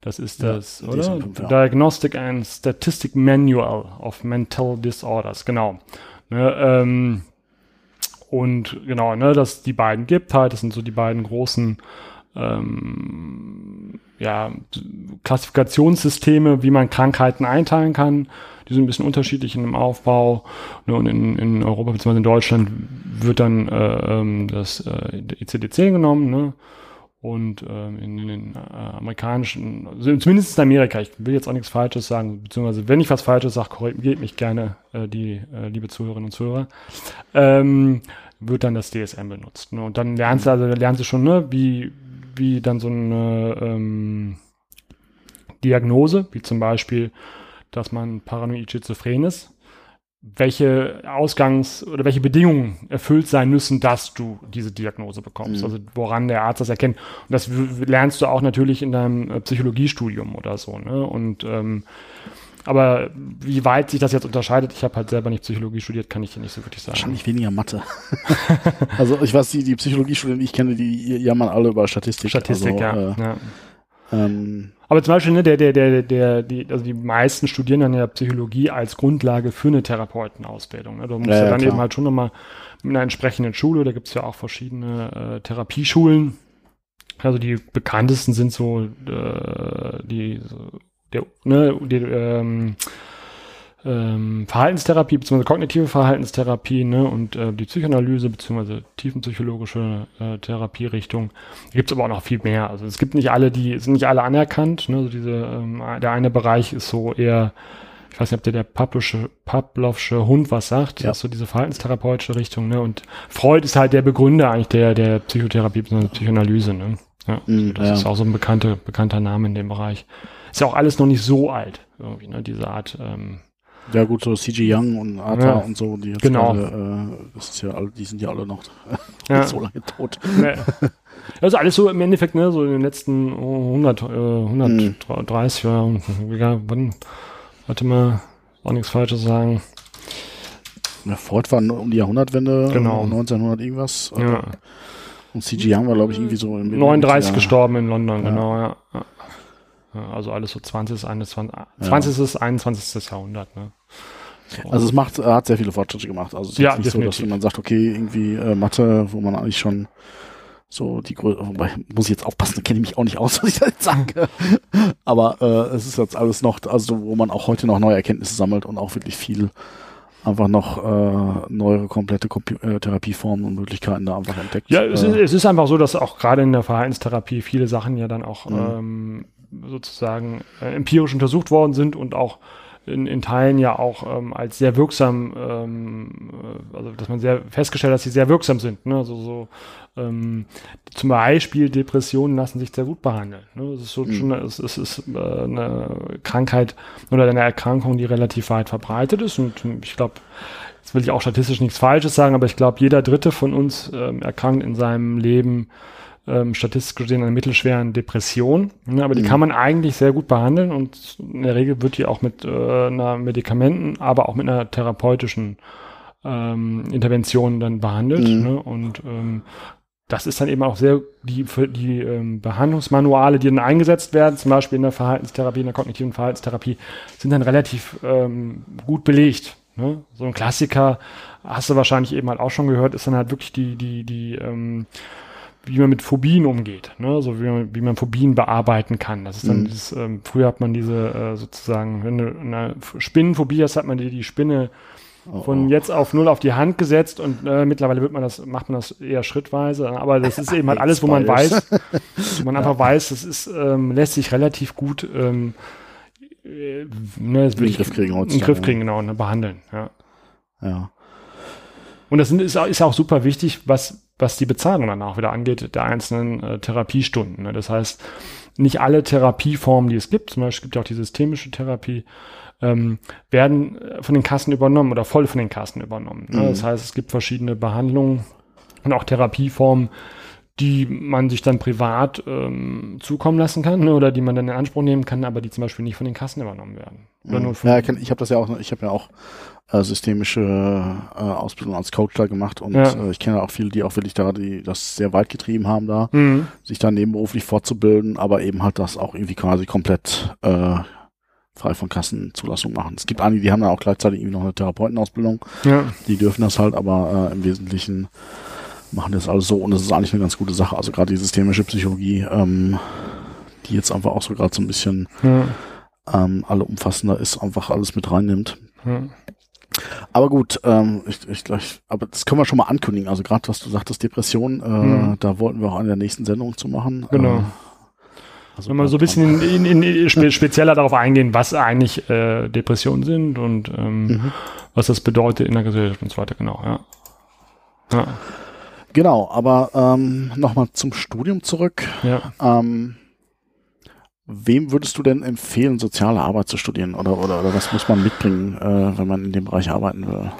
Das ist das, ja, oder? DSM-5, ja. Diagnostic and Statistic Manual of Mental Disorders, genau. Ne, ähm, und genau, ne, dass die beiden gibt halt, das sind so die beiden großen ähm, ja, Klassifikationssysteme, wie man Krankheiten einteilen kann. Die sind ein bisschen unterschiedlich in dem Aufbau. Ne, und in, in Europa bzw. in Deutschland wird dann äh, ähm, das äh, ICD-10 genommen. Ne? Und ähm, in, in den äh, amerikanischen, also zumindest in Amerika, ich will jetzt auch nichts Falsches sagen, beziehungsweise wenn ich was Falsches sage, korrigiert mich gerne äh, die äh, liebe Zuhörerinnen und Zuhörer, ähm, wird dann das DSM benutzt. Ne? Und dann lernst du, also lernst du schon, ne, wie, wie dann so eine ähm, Diagnose, wie zum Beispiel dass man paranoid schizophren ist, welche Ausgangs- oder welche Bedingungen erfüllt sein müssen, dass du diese Diagnose bekommst. Mhm. Also woran der Arzt das erkennt. Und das lernst du auch natürlich in deinem äh, Psychologiestudium oder so. Ne? Und ähm, aber wie weit sich das jetzt unterscheidet, ich habe halt selber nicht Psychologie studiert, kann ich dir nicht so wirklich sagen. Wahrscheinlich weniger Mathe. also ich weiß, die, die Psychologiestudien, die ich kenne, die jammern alle über Statistik. Statistik, also, ja. Äh, ja. Ähm, aber zum Beispiel, ne, der, der, der, der, die, also die meisten studieren dann ja Psychologie als Grundlage für eine Therapeutenausbildung. Ne? Du musst ja, ja dann klar. eben halt schon nochmal mit einer entsprechenden Schule, da gibt es ja auch verschiedene äh, Therapieschulen. Also die bekanntesten sind so äh, die, so, der, ne, die, ähm, ähm, Verhaltenstherapie bzw. kognitive Verhaltenstherapie ne, und äh, die Psychoanalyse bzw. tiefenpsychologische äh, Therapierichtung. Da gibt es aber auch noch viel mehr. Also es gibt nicht alle, die sind nicht alle anerkannt. Ne, also diese, ähm, der eine Bereich ist so eher, ich weiß nicht, ob der der Pavlovsche, Pavlovsche Hund was sagt. Ja. Das ist so diese verhaltenstherapeutische Richtung. Ne, und Freud ist halt der Begründer eigentlich der der Psychotherapie bzw. Psychoanalyse. Ne. Ja, mm, das ja. ist auch so ein bekannter bekannter Name in dem Bereich. Ist ja auch alles noch nicht so alt irgendwie, ne, diese Art ähm, ja gut, so CG Young und Arthur ja. und so, die jetzt genau. Gerade, äh, das ist ja alle, die sind ja alle noch ja. so lange tot. Nee. Also alles so im Endeffekt, ne, so in den letzten 100, äh, 130 Jahren, ja, wann, warte mal, auch nichts Falsches sagen. Ja, Ford war um die Jahrhundertwende, genau. 1900 irgendwas. Ja. Und CG Young war, glaube ich, irgendwie so im 39 gestorben in London, genau, ja. Also alles so 20. 21. Ja. 20. 21. Jahrhundert. Ne? So. Also es macht, hat sehr viele Fortschritte gemacht. Also es ist ja, nicht definitiv. so, dass man sagt, okay, irgendwie äh, Mathe, wo man eigentlich schon so die Größe, wobei muss ich jetzt aufpassen, da kenne ich mich auch nicht aus, was ich da jetzt sage. Aber äh, es ist jetzt alles noch, also wo man auch heute noch neue Erkenntnisse sammelt und auch wirklich viel einfach noch äh, neuere komplette Kompi äh, Therapieformen und Möglichkeiten da einfach entdeckt. Ja, es, äh, ist, es ist einfach so, dass auch gerade in der Verhaltenstherapie viele Sachen ja dann auch mhm. ähm, sozusagen äh, empirisch untersucht worden sind und auch in, in Teilen ja auch ähm, als sehr wirksam, ähm, äh, also dass man sehr festgestellt hat, dass sie sehr wirksam sind. Ne? Also so ähm, zum Beispiel Depressionen lassen sich sehr gut behandeln. Ne? Das ist so mhm. schon, es, es ist äh, eine Krankheit oder eine Erkrankung, die relativ weit verbreitet ist und ich glaube, jetzt will ich auch statistisch nichts Falsches sagen, aber ich glaube, jeder Dritte von uns ähm, erkrankt in seinem Leben ähm, statistisch gesehen einer mittelschweren Depression. Ne, aber die mhm. kann man eigentlich sehr gut behandeln und in der Regel wird die auch mit äh, einer Medikamenten, aber auch mit einer therapeutischen ähm, Intervention dann behandelt. Mhm. Ne, und ähm, das ist dann eben auch sehr die, für die ähm, Behandlungsmanuale, die dann eingesetzt werden, zum Beispiel in der Verhaltenstherapie, in der kognitiven Verhaltenstherapie, sind dann relativ ähm, gut belegt. Ne? So ein Klassiker, hast du wahrscheinlich eben halt auch schon gehört, ist dann halt wirklich die, die, die ähm, wie man mit Phobien umgeht, ne? so wie man, wie man Phobien bearbeiten kann. Das ist dann mhm. dieses, ähm, früher hat man diese äh, sozusagen, wenn du eine Spinnenphobie hast, hat man die, die Spinne oh, von oh. jetzt auf null auf die Hand gesetzt und äh, mittlerweile wird man das, macht man das eher schrittweise. Aber das ist eben halt alles, wo man weiß, wo man einfach weiß, das ist, ähm, lässt sich relativ gut ähm, äh, ne, in den Griff kriegen, in den Griff kriegen, genau, ne, behandeln. Ja. ja. Und das ist, ist auch super wichtig, was was die Bezahlung dann auch wieder angeht, der einzelnen äh, Therapiestunden. Ne? Das heißt, nicht alle Therapieformen, die es gibt, zum Beispiel gibt ja auch die systemische Therapie, ähm, werden äh, von den Kassen übernommen oder voll von den Kassen übernommen. Ne? Mhm. Das heißt, es gibt verschiedene Behandlungen und auch Therapieformen, die man sich dann privat ähm, zukommen lassen kann ne? oder die man dann in Anspruch nehmen kann, aber die zum Beispiel nicht von den Kassen übernommen werden. Oder mhm. nur von ja, ich habe das ja auch, ich habe ja auch äh, systemische äh, Ausbildung als Coach da gemacht und ja. äh, ich kenne auch viele, die auch wirklich da, die das sehr weit getrieben haben da, mhm. sich dann nebenberuflich fortzubilden, aber eben halt das auch irgendwie quasi komplett äh, frei von Kassenzulassung machen. Es gibt einige, die haben dann auch gleichzeitig irgendwie noch eine Therapeutenausbildung. Ja. Die dürfen das halt, aber äh, im Wesentlichen machen das alles so und das ist eigentlich eine ganz gute Sache. Also gerade die systemische Psychologie, ähm, die jetzt einfach auch so gerade so ein bisschen ja. ähm, alle umfassender ist, einfach alles mit reinnimmt. Ja. Aber gut, ähm, ich, ich, ich, aber das können wir schon mal ankündigen. Also gerade was du sagtest, Depression, äh, hm. da wollten wir auch eine der nächsten Sendungen zu machen. Genau. Äh, also Wenn wir so ein bisschen in, in, in, spe spezieller darauf eingehen, was eigentlich äh, Depressionen sind und ähm, mhm. was das bedeutet in der Gesellschaft und so weiter, genau, ja. ja. Genau, aber ähm, nochmal zum Studium zurück. Ja. Ähm, Wem würdest du denn empfehlen, soziale Arbeit zu studieren? Oder, oder, oder was muss man mitbringen, äh, wenn man in dem Bereich arbeiten will?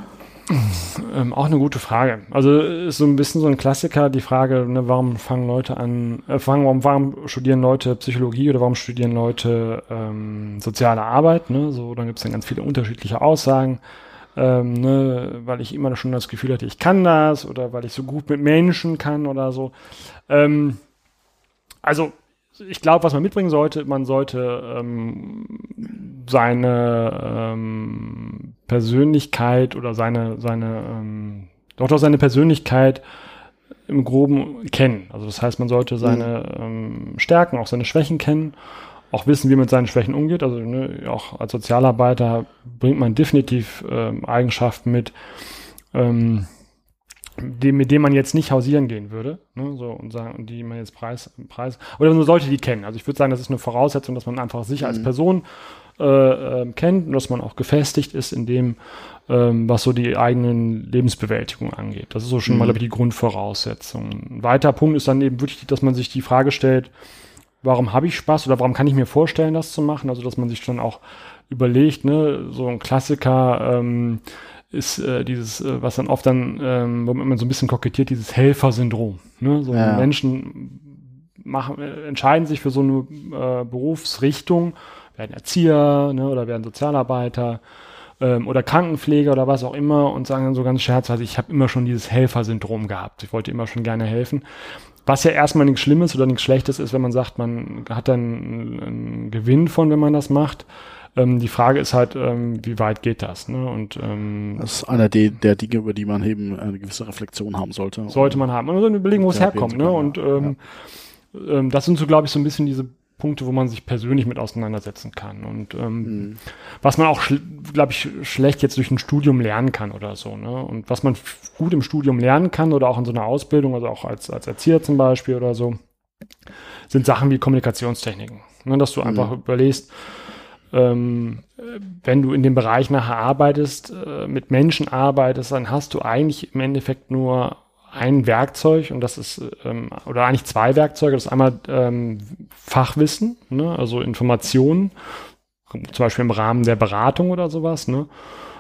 Ähm, auch eine gute Frage. Also ist so ein bisschen so ein Klassiker, die Frage, ne, warum fangen Leute an, äh, fangen, warum, warum studieren Leute Psychologie oder warum studieren Leute ähm, soziale Arbeit? Ne? So, dann gibt es dann ganz viele unterschiedliche Aussagen. Ähm, ne, weil ich immer schon das Gefühl hatte, ich kann das oder weil ich so gut mit Menschen kann oder so. Ähm, also ich glaube, was man mitbringen sollte, man sollte ähm, seine ähm, Persönlichkeit oder seine, seine, ähm, doch doch seine Persönlichkeit im Groben kennen. Also das heißt, man sollte seine mhm. ähm, Stärken, auch seine Schwächen kennen, auch wissen, wie man mit seinen Schwächen umgeht. Also ne, auch als Sozialarbeiter bringt man definitiv ähm, Eigenschaften mit, ähm, die, mit dem man jetzt nicht hausieren gehen würde, ne, so und sagen, die man jetzt Preis, Preis, oder man sollte die kennen. Also ich würde sagen, das ist eine Voraussetzung, dass man einfach sich mhm. als Person äh, äh, kennt und dass man auch gefestigt ist in dem, ähm, was so die eigenen Lebensbewältigung angeht. Das ist so schon mhm. mal ich, die Grundvoraussetzung. Ein weiterer Punkt ist dann eben wirklich, dass man sich die Frage stellt, warum habe ich Spaß oder warum kann ich mir vorstellen, das zu machen? Also dass man sich dann auch überlegt, ne, so ein Klassiker, ähm, ist äh, dieses, äh, was dann oft dann, ähm, womit man so ein bisschen kokettiert, dieses Helfersyndrom. Ne? So ja. Menschen machen, äh, entscheiden sich für so eine äh, Berufsrichtung, werden Erzieher ne, oder werden Sozialarbeiter ähm, oder Krankenpfleger oder was auch immer und sagen dann so ganz scherzweise, ich habe immer schon dieses Helfersyndrom gehabt. Ich wollte immer schon gerne helfen. was ja erstmal nichts Schlimmes oder nichts Schlechtes ist, wenn man sagt, man hat dann einen, einen Gewinn von, wenn man das macht. Ähm, die Frage ist halt, ähm, wie weit geht das? Ne? Und ähm, das ist einer der, der Dinge, über die man eben eine gewisse Reflexion haben sollte. Sollte man haben. Und dann überlegen, wo es herkommt. Ne? Und ähm, ja. ähm, das sind so, glaube ich, so ein bisschen diese Punkte, wo man sich persönlich mit auseinandersetzen kann. Und ähm, mhm. was man auch, glaube ich, schlecht jetzt durch ein Studium lernen kann oder so. Ne? Und was man gut im Studium lernen kann oder auch in so einer Ausbildung, also auch als, als Erzieher zum Beispiel oder so, sind Sachen wie Kommunikationstechniken. Ne? Dass du mhm. einfach überlegst, ähm, wenn du in dem Bereich nachher arbeitest, äh, mit Menschen arbeitest, dann hast du eigentlich im Endeffekt nur ein Werkzeug und das ist, ähm, oder eigentlich zwei Werkzeuge, das ist einmal ähm, Fachwissen, ne, also Informationen, zum Beispiel im Rahmen der Beratung oder sowas, ne,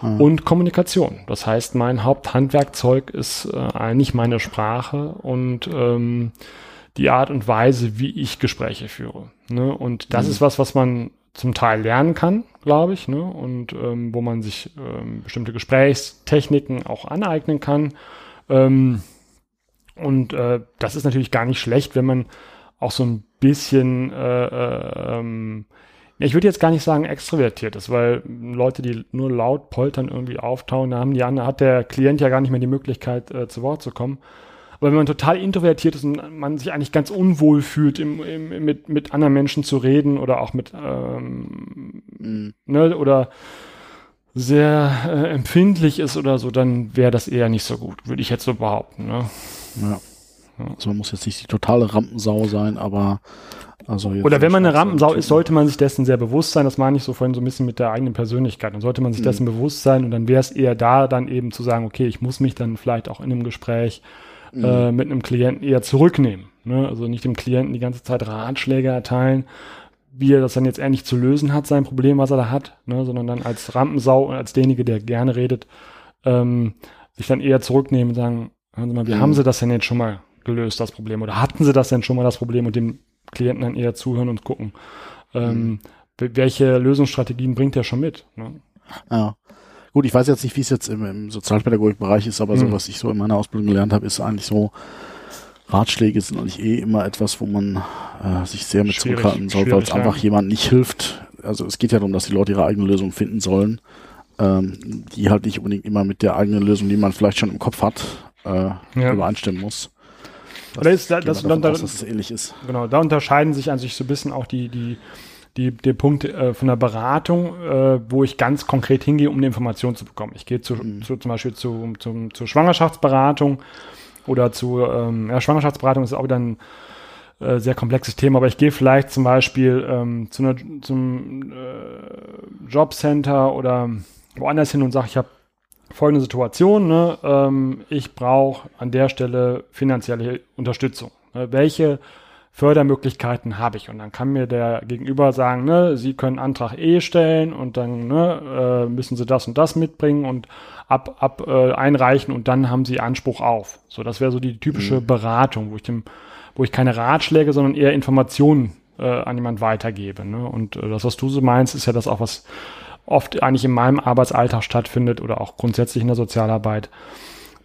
mhm. und Kommunikation. Das heißt, mein Haupthandwerkzeug ist äh, eigentlich meine Sprache und ähm, die Art und Weise, wie ich Gespräche führe. Ne? Und das mhm. ist was, was man zum Teil lernen kann, glaube ich, ne? und ähm, wo man sich ähm, bestimmte Gesprächstechniken auch aneignen kann. Ähm, und äh, das ist natürlich gar nicht schlecht, wenn man auch so ein bisschen, äh, äh, ähm, ich würde jetzt gar nicht sagen extrovertiert ist, weil Leute, die nur laut poltern irgendwie auftauchen, da haben die hat der Klient ja gar nicht mehr die Möglichkeit, äh, zu Wort zu kommen. Aber wenn man total introvertiert ist und man sich eigentlich ganz unwohl fühlt, im, im, mit, mit anderen Menschen zu reden oder auch mit, ähm, mhm. ne, oder sehr äh, empfindlich ist oder so, dann wäre das eher nicht so gut, würde ich jetzt so behaupten. Ne? Ja. Also man muss jetzt nicht die totale Rampensau sein, aber also Oder wenn man eine Rampensau ist, sollte man sich dessen sehr bewusst sein. Das meine ich so vorhin so ein bisschen mit der eigenen Persönlichkeit. Dann sollte man sich mhm. dessen bewusst sein und dann wäre es eher da, dann eben zu sagen, okay, ich muss mich dann vielleicht auch in einem Gespräch mhm. äh, mit einem Klienten eher zurücknehmen. Ne? Also nicht dem Klienten die ganze Zeit Ratschläge erteilen, wie er das dann jetzt endlich zu lösen hat, sein Problem, was er da hat, ne? sondern dann als Rampensau und als derjenige, der gerne redet, ähm, sich dann eher zurücknehmen und sagen, Hören Sie mal, wie mhm. haben Sie das denn jetzt schon mal gelöst, das Problem? Oder hatten Sie das denn schon mal das Problem und dem Klienten dann eher zuhören und gucken, ähm, mhm. welche Lösungsstrategien bringt der schon mit? Ne? Ja. Gut, ich weiß jetzt nicht, wie es jetzt im, im Sozialpädagogikbereich ist, aber mhm. so, was ich so in meiner Ausbildung gelernt habe, ist eigentlich so, Ratschläge sind eigentlich eh immer etwas, wo man äh, sich sehr mit zurückhalten soll, weil es einfach jemand nicht hilft. Also es geht ja darum, dass die Leute ihre eigene Lösung finden sollen, ähm, die halt nicht unbedingt immer mit der eigenen Lösung, die man vielleicht schon im Kopf hat, äh, ja. übereinstimmen muss. Das, ist, da, das, da, aus, dass es ähnlich ist. Genau, da unterscheiden sich an sich so ein bisschen auch die, die, die, die Punkte äh, von der Beratung, äh, wo ich ganz konkret hingehe, um eine Information zu bekommen. Ich gehe zu, mhm. zu, zum Beispiel zu, zum, zur Schwangerschaftsberatung oder zu, ähm, ja, Schwangerschaftsberatung ist auch wieder ein äh, sehr komplexes Thema, aber ich gehe vielleicht zum Beispiel ähm, zu einer, zum äh, Jobcenter oder woanders hin und sage, ich habe folgende Situation, ne? ähm, ich brauche an der Stelle finanzielle Unterstützung. Ne? Welche Fördermöglichkeiten habe ich? Und dann kann mir der Gegenüber sagen, ne, Sie können Antrag E stellen und dann ne, äh, müssen Sie das und das mitbringen und ab, ab äh, einreichen und dann haben Sie Anspruch auf. So, das wäre so die typische mhm. Beratung, wo ich dem, wo ich keine Ratschläge, sondern eher Informationen äh, an jemand weitergebe. Ne? Und äh, das, was du so meinst, ist ja das auch, was oft eigentlich in meinem Arbeitsalltag stattfindet oder auch grundsätzlich in der Sozialarbeit,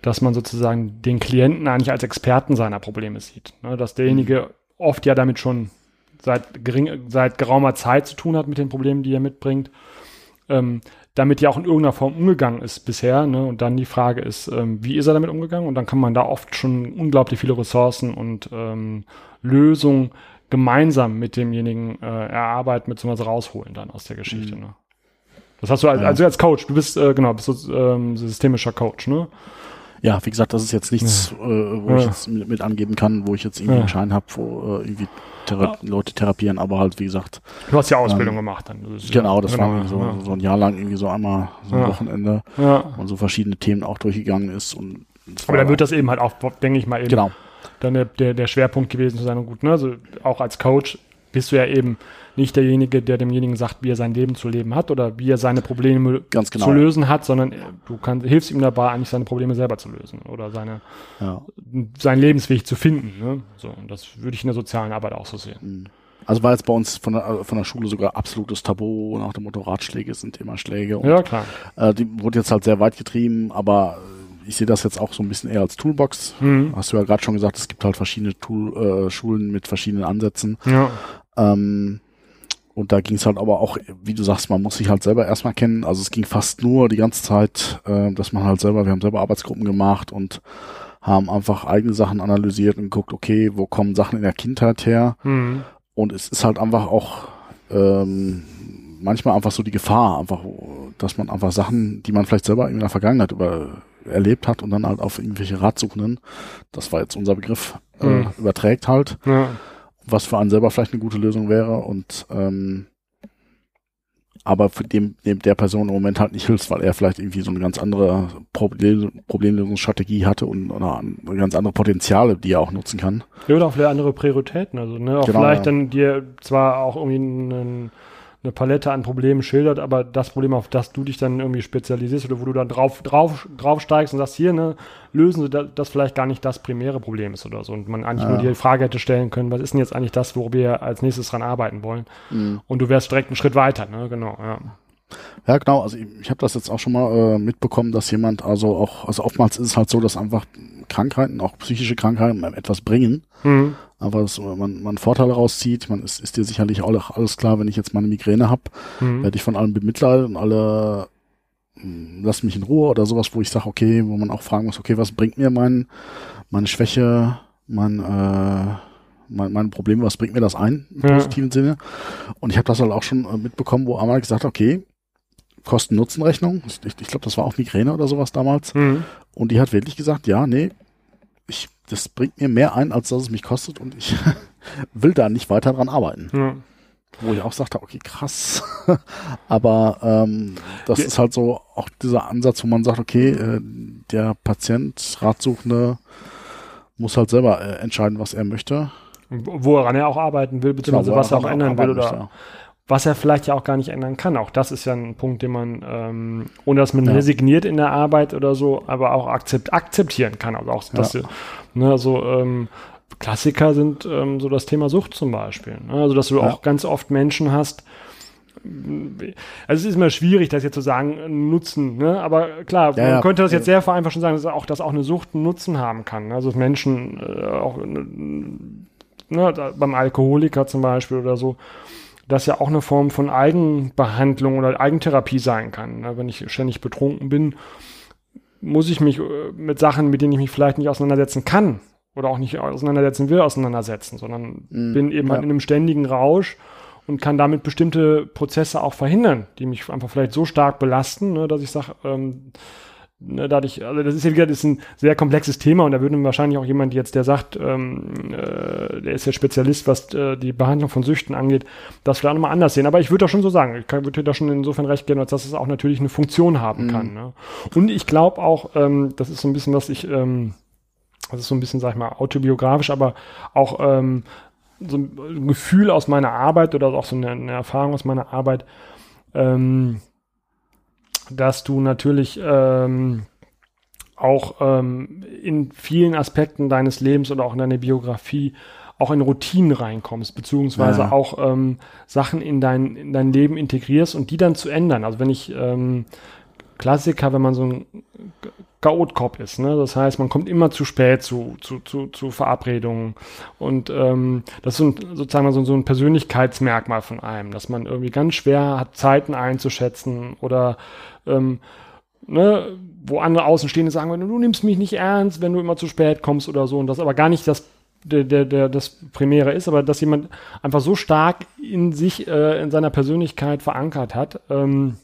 dass man sozusagen den Klienten eigentlich als Experten seiner Probleme sieht. Ne? Dass derjenige mhm. Oft ja damit schon seit, gering, seit geraumer Zeit zu tun hat mit den Problemen, die er mitbringt. Ähm, damit ja auch in irgendeiner Form umgegangen ist bisher. Ne? Und dann die Frage ist, ähm, wie ist er damit umgegangen? Und dann kann man da oft schon unglaublich viele Ressourcen und ähm, Lösungen gemeinsam mit demjenigen äh, erarbeiten, beziehungsweise rausholen dann aus der Geschichte. Mhm. Ne? Das hast du als, also als Coach, du bist, äh, genau, bist du ähm, systemischer Coach, ne? Ja, wie gesagt, das ist jetzt nichts, ja. äh, wo ja. ich jetzt mit, mit, angeben kann, wo ich jetzt irgendwie ja. einen Schein habe, wo äh, irgendwie Thera Leute therapieren, aber halt, wie gesagt. Du hast ja Ausbildung ähm, gemacht dann. Das genau, das genau, war so, so ein Jahr lang irgendwie so einmal so ein Wochenende und so verschiedene Themen auch durchgegangen ist. Und aber dann wird das eben halt auch, denke ich mal, eben genau. dann der, der, der Schwerpunkt gewesen zu sein. Und gut, ne? Also auch als Coach bist du ja eben nicht derjenige, der demjenigen sagt, wie er sein Leben zu leben hat oder wie er seine Probleme genau. zu lösen hat, sondern du kannst, hilfst ihm dabei, eigentlich seine Probleme selber zu lösen oder seine, ja. seinen Lebensweg zu finden. Ne? So, und das würde ich in der sozialen Arbeit auch so sehen. Mhm. Also war jetzt bei uns von der, von der Schule sogar absolutes Tabu nach dem Motto Ratschläge sind immer Schläge. Und, ja, klar. Äh, die wurde jetzt halt sehr weit getrieben, aber ich sehe das jetzt auch so ein bisschen eher als Toolbox. Mhm. Hast du ja gerade schon gesagt, es gibt halt verschiedene Tool, äh, Schulen mit verschiedenen Ansätzen. Ja. Ähm, und da ging es halt aber auch, wie du sagst, man muss sich halt selber erstmal kennen. Also es ging fast nur die ganze Zeit, äh, dass man halt selber, wir haben selber Arbeitsgruppen gemacht und haben einfach eigene Sachen analysiert und geguckt, okay, wo kommen Sachen in der Kindheit her? Mhm. Und es ist halt einfach auch ähm, manchmal einfach so die Gefahr, einfach, dass man einfach Sachen, die man vielleicht selber in der Vergangenheit über erlebt hat und dann halt auf irgendwelche Ratsuchenden, das war jetzt unser Begriff, äh, mhm. äh, überträgt halt. Ja was für einen selber vielleicht eine gute Lösung wäre und ähm, aber für dem, dem der Person im Moment halt nicht hilft, weil er vielleicht irgendwie so eine ganz andere Problem, Problemlösungsstrategie hatte und oder ganz andere Potenziale, die er auch nutzen kann. Ja, oder auch vielleicht andere Prioritäten. Also ne, auch genau, vielleicht ja. dann dir zwar auch irgendwie einen eine Palette an Problemen schildert, aber das Problem, auf das du dich dann irgendwie spezialisierst oder wo du dann drauf, drauf, drauf steigst und sagst, hier, ne, lösen sie das, das vielleicht gar nicht das primäre Problem ist oder so. Und man eigentlich ja. nur die Frage hätte stellen können, was ist denn jetzt eigentlich das, wo wir als nächstes dran arbeiten wollen? Mhm. Und du wärst direkt einen Schritt weiter, ne, genau, ja. Ja, genau. Also ich, ich habe das jetzt auch schon mal äh, mitbekommen, dass jemand also auch, also oftmals ist es halt so, dass einfach Krankheiten, auch psychische Krankheiten, etwas bringen. Mhm aber dass man, man Vorteile rauszieht. Man ist, ist dir sicherlich auch alles klar, wenn ich jetzt mal eine Migräne habe, mhm. werde ich von allen bemitleidet und alle hm, lassen mich in Ruhe oder sowas, wo ich sage, okay, wo man auch fragen muss, okay, was bringt mir mein, meine Schwäche, mein, äh, mein, mein Problem, was bringt mir das ein im ja. positiven Sinne? Und ich habe das halt auch schon äh, mitbekommen, wo einmal gesagt okay, Kosten-Nutzen-Rechnung, ich, ich glaube, das war auch Migräne oder sowas damals. Mhm. Und die hat wirklich gesagt, ja, nee, ich das bringt mir mehr ein, als dass es mich kostet und ich will da nicht weiter dran arbeiten. Ja. Wo ich auch sagte, okay, krass. Aber ähm, das ja. ist halt so auch dieser Ansatz, wo man sagt, okay, äh, der Patient, Ratsuchende, muss halt selber äh, entscheiden, was er möchte. Woran er auch arbeiten will, beziehungsweise genau, was er auch ändern will oder möchte. Was er vielleicht ja auch gar nicht ändern kann. Auch das ist ja ein Punkt, den man, ähm, ohne dass man ja. resigniert in der Arbeit oder so, aber auch akzept, akzeptieren kann. Also auch, dass, ja. Ne, also ähm, Klassiker sind ähm, so das Thema Sucht zum Beispiel. Ne? Also dass du ja. auch ganz oft Menschen hast, also es ist immer schwierig, das jetzt zu sagen, Nutzen, ne? aber klar, ja, man könnte das jetzt sehr vereinfacht schon sagen, dass auch, dass auch eine Sucht einen Nutzen haben kann. Ne? Also Menschen äh, auch ne, beim Alkoholiker zum Beispiel oder so, das ja auch eine Form von Eigenbehandlung oder Eigentherapie sein kann. Ne? Wenn ich ständig betrunken bin, muss ich mich äh, mit Sachen, mit denen ich mich vielleicht nicht auseinandersetzen kann oder auch nicht auseinandersetzen will, auseinandersetzen, sondern mhm, bin eben ja. halt in einem ständigen Rausch und kann damit bestimmte Prozesse auch verhindern, die mich einfach vielleicht so stark belasten, ne, dass ich sage, ähm, Ne, dadurch, also das ist ja wieder das ist ein sehr komplexes Thema und da würde wahrscheinlich auch jemand jetzt, der sagt, ähm, äh, der ist ja Spezialist, was äh, die Behandlung von Süchten angeht, das vielleicht auch nochmal anders sehen. Aber ich würde doch schon so sagen, ich würde da schon insofern recht geben, als dass es auch natürlich eine Funktion haben mhm. kann. Ne? Und ich glaube auch, ähm, das ist so ein bisschen, was ich, ähm, das ist so ein bisschen, sag ich mal, autobiografisch, aber auch ähm, so ein Gefühl aus meiner Arbeit oder auch so eine, eine Erfahrung aus meiner Arbeit, ähm, dass du natürlich ähm, auch ähm, in vielen Aspekten deines Lebens oder auch in deiner Biografie auch in Routinen reinkommst, beziehungsweise ja. auch ähm, Sachen in dein, in dein Leben integrierst und die dann zu ändern. Also wenn ich ähm, Klassiker, wenn man so ein Chaotkopf ist. Ne? Das heißt, man kommt immer zu spät zu, zu, zu, zu Verabredungen. Und ähm, das ist sozusagen so, so ein Persönlichkeitsmerkmal von einem, dass man irgendwie ganz schwer hat, Zeiten einzuschätzen oder ähm, ne, wo andere Außenstehende sagen, du nimmst mich nicht ernst, wenn du immer zu spät kommst oder so. Und das aber gar nicht das der, der, der das Primäre ist, aber dass jemand einfach so stark in sich, äh, in seiner Persönlichkeit verankert hat, ähm,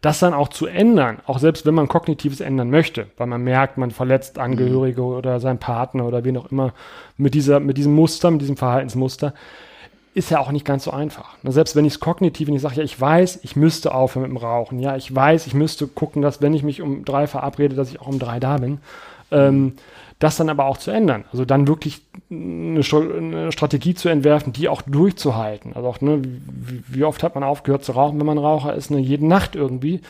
das dann auch zu ändern, auch selbst wenn man kognitives ändern möchte, weil man merkt, man verletzt Angehörige mhm. oder seinen Partner oder wen auch immer mit dieser, mit diesem Muster, mit diesem Verhaltensmuster, ist ja auch nicht ganz so einfach. Selbst wenn ich es kognitiv, wenn ich sage, ja, ich weiß, ich müsste aufhören mit dem Rauchen, ja, ich weiß, ich müsste gucken, dass wenn ich mich um drei verabrede, dass ich auch um drei da bin. Ähm, das dann aber auch zu ändern. Also dann wirklich eine, eine, Strategie zu entwerfen, die auch durchzuhalten. Also auch, ne, wie, wie, oft hat man aufgehört zu rauchen, wenn man Raucher ist, ne, jede Nacht irgendwie.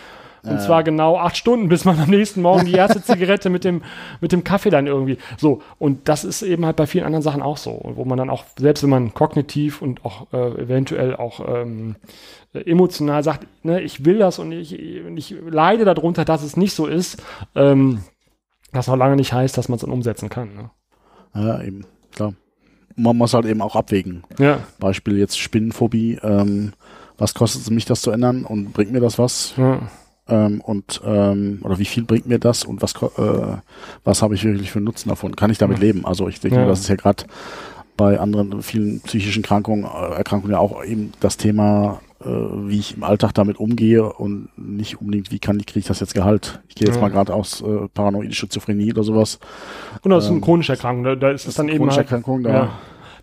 Und zwar genau acht Stunden, bis man am nächsten Morgen die erste Zigarette mit dem, mit dem Kaffee dann irgendwie. So. Und das ist eben halt bei vielen anderen Sachen auch so. Wo man dann auch, selbst wenn man kognitiv und auch äh, eventuell auch ähm, emotional sagt, ne, ich will das und ich, ich leide darunter, dass es nicht so ist, ähm, das noch lange nicht heißt, dass man es dann umsetzen kann. Ne? Ja, eben, klar. Man muss halt eben auch abwägen. Ja. Beispiel jetzt Spinnenphobie. Ähm, was kostet es mich, das zu ändern und bringt mir das was? ja. Ähm, und ähm, oder wie viel bringt mir das und was äh, was habe ich wirklich für einen Nutzen davon? Kann ich damit Ja. leben? Also ich denke, Ja. das ist ja gerade bei anderen vielen psychischen Erkrankungen, äh, Erkrankungen ja auch eben das Thema, äh, wie ich im Alltag damit umgehe und nicht unbedingt, wie kann ich kriege ich das jetzt Gehalt? Ich gehe jetzt Ja. mal gerade aus äh, paranoide Schizophrenie oder sowas. Und das ist eine Ähm, chronische Erkrankung. Da, da ist es dann eben Chronische halt, Erkrankung, da ja,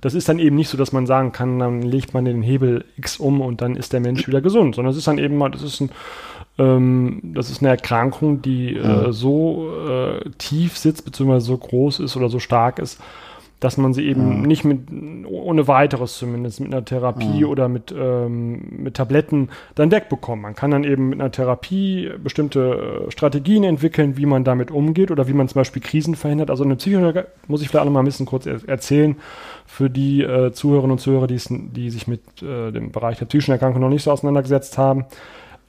das ist dann eben nicht so, dass man sagen kann, dann legt man den Hebel X um und dann ist der Mensch wieder gesund, sondern es ist dann eben mal, das ist ein, ähm, das ist eine Erkrankung, die äh, Ja. so äh, tief sitzt, beziehungsweise so groß ist oder so stark ist, dass man sie eben Ja. nicht mit, ohne weiteres zumindest, mit einer Therapie Ja. oder mit, ähm, mit Tabletten dann wegbekommen. Man kann dann eben mit einer Therapie bestimmte äh, Strategien entwickeln, wie man damit umgeht oder wie man zum Beispiel Krisen verhindert. Also eine Psychologie muss ich vielleicht auch noch mal ein bisschen kurz er erzählen für die äh, Zuhörerinnen und Zuhörer, die, sich mit äh, dem Bereich der psychischen Erkrankung noch nicht so auseinandergesetzt haben.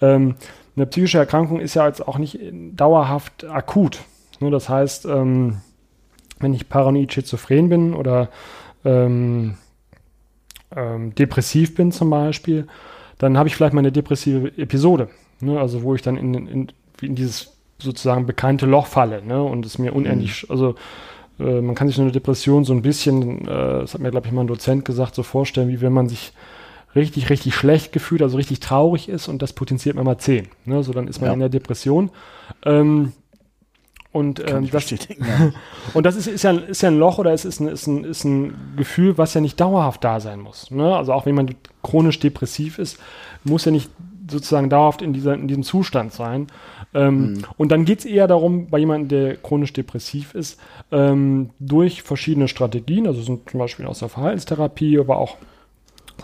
Ähm, eine psychische Erkrankung ist ja jetzt auch nicht dauerhaft akut. Ne, das heißt, ähm, wenn ich paranoid schizophren bin oder ähm, ähm, depressiv bin zum Beispiel, dann habe ich vielleicht mal eine depressive Episode. Ne? Also wo ich dann in, in, in dieses sozusagen bekannte Loch falle ne? und es mir unendlich, also äh, man kann sich so eine Depression so ein bisschen, äh, das hat mir glaube ich mal ein Dozent gesagt, so vorstellen, wie wenn man sich richtig, richtig schlecht gefühlt, also richtig traurig ist und das potenziert man mal 10. Ne? So dann ist man Ja. in der Depression. Ähm, und ähm, das, und das ist, ist, ja, ist ja ein Loch oder es ist ein, ist, ein, ist ein Gefühl, was ja nicht dauerhaft da sein muss. Ne? Also auch wenn man chronisch depressiv ist, muss ja nicht sozusagen dauerhaft in, dieser, in diesem Zustand sein. Ähm, Mhm. Und dann geht es eher darum, bei jemandem, der chronisch depressiv ist, ähm, durch verschiedene Strategien, also sind zum Beispiel aus der Verhaltenstherapie, aber auch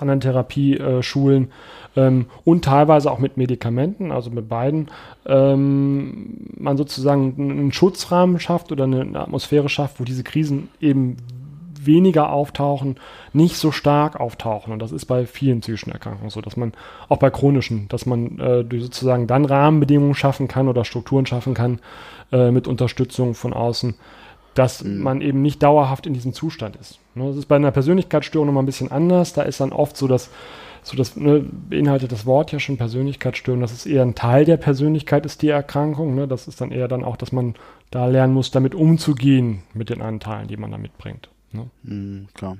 anderen Therapieschulen ähm, und teilweise auch mit Medikamenten, also mit beiden, ähm, man sozusagen einen Schutzrahmen schafft oder eine, eine Atmosphäre schafft, wo diese Krisen eben weniger auftauchen, nicht so stark auftauchen. Und das ist bei vielen psychischen Erkrankungen so, dass man, auch bei chronischen, dass man äh, sozusagen dann Rahmenbedingungen schaffen kann oder Strukturen schaffen kann äh, mit Unterstützung von außen, dass Mhm. man eben nicht dauerhaft in diesem Zustand ist. Ne, Das ist bei einer Persönlichkeitsstörung nochmal ein bisschen anders. Da ist dann oft so, dass so das ne, beinhaltet das Wort ja schon Persönlichkeitsstörung, dass es eher ein Teil der Persönlichkeit ist, die Erkrankung. Ne? Das ist dann eher dann auch, dass man da lernen muss, damit umzugehen mit den Anteilen, die man da mitbringt. Ne? Mhm, klar.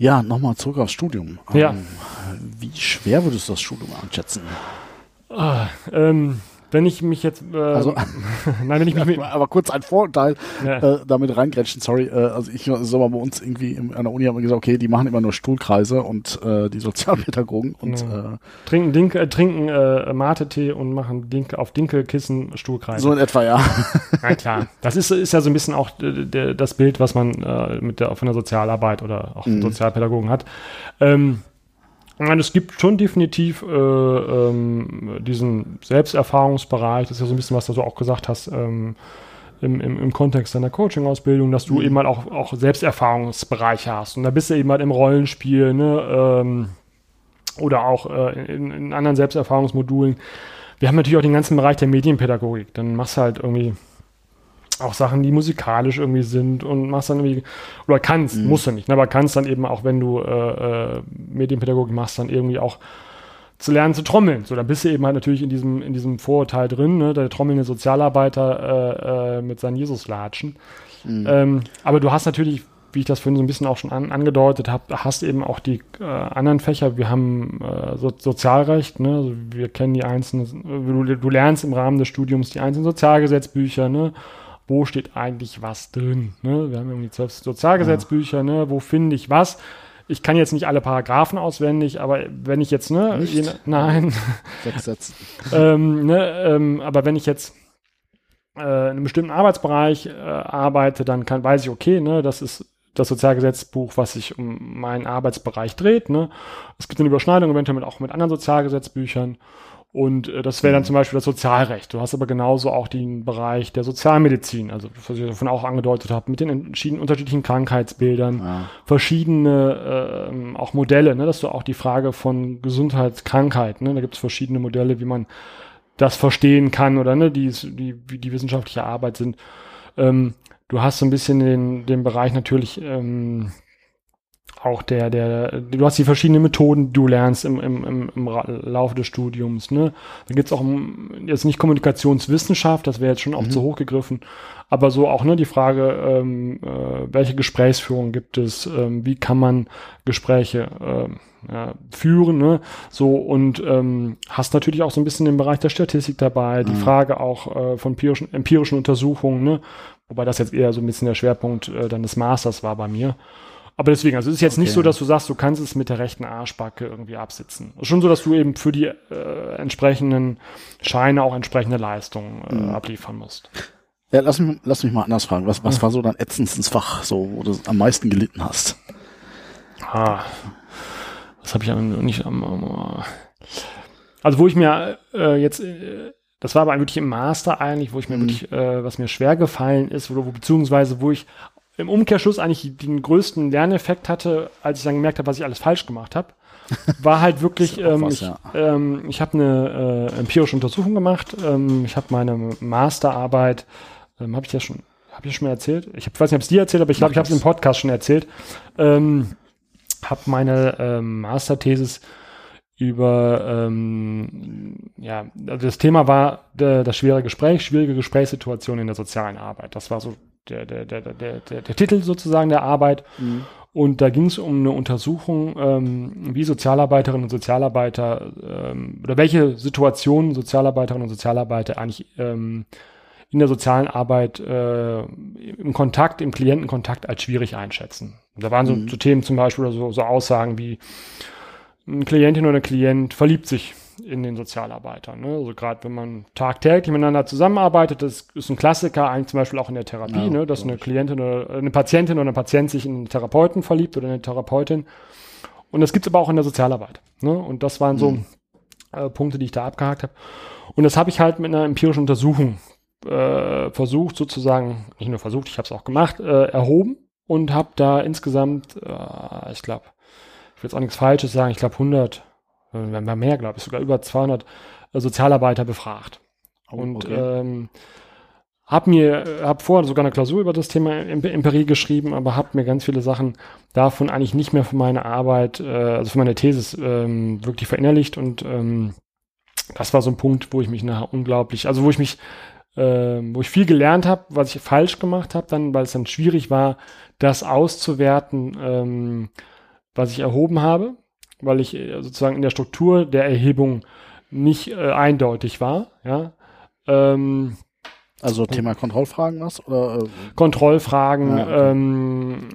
Ja, nochmal zurück aufs Studium. Ja. Ähm, wie schwer würdest du das Studium einschätzen? Ah, ähm, wenn ich mich jetzt, äh, Also- nein, wenn ich mich Aber kurz ein Vorurteil ja, äh, damit reingrätschen, sorry. Äh, also ich sag mal, bei uns irgendwie im, an der Uni haben wir gesagt, okay, die machen immer nur Stuhlkreise und äh, die Sozialpädagogen und Ja. äh, trinken, Dink, äh, trinken äh, Mate-Tee und machen Dink, auf Dinkelkissen Stuhlkreise. so in etwa, ja. Ja, klar. Das ist, ist ja so ein bisschen auch äh, das Bild, was man äh, mit der, von der Sozialarbeit oder auch Mhm. Sozialpädagogen hat. Ähm, meine, es gibt schon definitiv äh, ähm, diesen Selbsterfahrungsbereich, das ist ja so ein bisschen, was du so auch gesagt hast, ähm, im, im, im Kontext deiner Coaching-Ausbildung, dass du Mhm. eben halt auch, auch Selbsterfahrungsbereiche hast. Und da bist du eben halt im Rollenspiel, ne? Ähm, oder auch äh, in, in anderen Selbsterfahrungsmodulen. Wir haben natürlich auch den ganzen Bereich der Medienpädagogik. Dann machst du halt irgendwie auch Sachen, die musikalisch irgendwie sind und machst dann irgendwie, oder kannst, Mhm. musst du nicht, ne, aber kannst dann eben auch, wenn du äh, äh, Medienpädagogik machst, dann irgendwie auch zu lernen zu trommeln. So, dann bist du eben halt natürlich in diesem, in diesem Vorurteil drin, ne, der trommelnde Sozialarbeiter äh, äh, mit seinen Jesuslatschen. Mhm. Ähm, aber du hast natürlich, wie ich das vorhin so ein bisschen auch schon an, angedeutet habe, hast eben auch die äh, anderen Fächer. Wir haben so, Sozialrecht, ne? also wir kennen die einzelnen, du, du lernst im Rahmen des Studiums die einzelnen Sozialgesetzbücher, ne? Wo steht eigentlich was drin? Ne? Wir haben irgendwie zwölf Sozialgesetzbücher, ne? Wo finde ich was? Ich kann jetzt nicht alle Paragraphen auswendig, aber wenn ich jetzt, ne, je, nein, Sechs Sätze. ähm, ne, ähm, aber wenn ich jetzt äh, in einem bestimmten Arbeitsbereich äh, arbeite, dann kann, weiß ich, okay, ne, das ist das Sozialgesetzbuch, was sich um meinen Arbeitsbereich dreht. Ne. Es gibt eine Überschneidung eventuell mit, auch mit anderen Sozialgesetzbüchern. Und äh, das wäre dann zum Beispiel das Sozialrecht. Du hast aber genauso auch den Bereich der Sozialmedizin, also was ich davon auch angedeutet habe, mit den entschieden, unterschiedlichen Krankheitsbildern, ja. verschiedene äh, auch Modelle, ne, dass du auch die Frage von Gesundheitskrankheit, ne, da gibt es verschiedene Modelle, wie man das verstehen kann oder ne, die, die, die wissenschaftliche Arbeit sind. Ähm, du hast so ein bisschen den, den Bereich natürlich ähm, auch der, der, du hast die verschiedenen Methoden, die du lernst im, im, im, im Laufe des Studiums. Ne? Da gibt's auch jetzt nicht Kommunikationswissenschaft, das wäre jetzt schon auch mhm. zu hoch gegriffen, aber so auch ne, die Frage, ähm, äh, welche Gesprächsführung gibt es, ähm, wie kann man Gespräche äh, ja, führen, ne? so und ähm, hast natürlich auch so ein bisschen den Bereich der Statistik dabei, mhm. die Frage auch äh, von empirischen, empirischen Untersuchungen, ne? wobei das jetzt eher so ein bisschen der Schwerpunkt äh, dann des Masters war bei mir. Aber deswegen, also es ist jetzt okay. nicht so, dass du sagst, du kannst es mit der rechten Arschbacke irgendwie absitzen. Es ist schon so, dass du eben für die äh, entsprechenden Scheine auch entsprechende Leistungen äh, mhm. abliefern musst. Ja, lass mich, lass mich mal anders fragen. Was, was war so dein ätzendstes Fach, so, wo du am meisten gelitten hast? Ah, was habe ich nicht am, also wo ich mir äh, jetzt äh, das war aber wirklich im Master eigentlich, wo ich mir mhm. wirklich, äh, was mir schwer gefallen ist, wo, wo, beziehungsweise wo ich im Umkehrschluss eigentlich den größten Lerneffekt hatte, als ich dann gemerkt habe, was ich alles falsch gemacht habe, war halt wirklich, ähm, was, ich, ja. ähm, ich habe eine äh, empirische Untersuchung gemacht, ähm, ich habe meine Masterarbeit, ähm, habe ich ja schon, habe ich schon mal erzählt? Ich hab, weiß nicht, ob es dir erzählt, aber ich glaube, ich habe es im Podcast schon erzählt. Ähm, habe meine ähm, Masterthesis über ähm, ja, also das Thema war äh, das schwere Gespräch, schwierige Gesprächssituationen in der sozialen Arbeit. Das war so der, der, der, der, der, der Titel sozusagen der Arbeit. Mhm. Und da ging es um eine Untersuchung, ähm, wie Sozialarbeiterinnen und Sozialarbeiter ähm, oder welche Situationen Sozialarbeiterinnen und Sozialarbeiter eigentlich ähm, in der sozialen Arbeit äh, im Kontakt, im Klientenkontakt als schwierig einschätzen. Und da waren so, mhm. so Themen zum Beispiel oder so, so Aussagen wie eine Klientin oder ein Klient verliebt sich in den Sozialarbeitern. Ne? Also gerade wenn man tagtäglich miteinander zusammenarbeitet, das ist ein Klassiker, eigentlich zum Beispiel auch in der Therapie, ja, ne? dass eine Klientin oder eine Patientin oder ein Patient sich in einen Therapeuten verliebt oder eine Therapeutin. Und das gibt es aber auch in der Sozialarbeit. Ne? Und das waren so mhm. äh, Punkte, die ich da abgehakt habe. Und das habe ich halt mit einer empirischen Untersuchung äh, versucht, sozusagen, nicht nur versucht, ich habe es auch gemacht, äh, erhoben und habe da insgesamt, äh, ich glaube, ich will jetzt auch nichts Falsches sagen, ich glaube 100 wir haben mehr, glaube ich, sogar über 200 äh, Sozialarbeiter befragt. Oh, und okay. ähm, habe mir, habe vorher sogar eine Klausur über das Thema Empirie geschrieben, aber habe mir ganz viele Sachen davon eigentlich nicht mehr für meine Arbeit, äh, also für meine Thesis ähm, wirklich verinnerlicht und ähm, das war so ein Punkt, wo ich mich nachher unglaublich, also wo ich mich, äh, wo ich viel gelernt habe, was ich falsch gemacht habe, dann, weil es dann schwierig war, das auszuwerten, ähm, was ich erhoben habe weil ich äh, sozusagen in der Struktur der Erhebung nicht äh, eindeutig war. Ja. Ähm, also Thema Kontrollfragen was? Oder, äh? Kontrollfragen, ja, okay. ähm,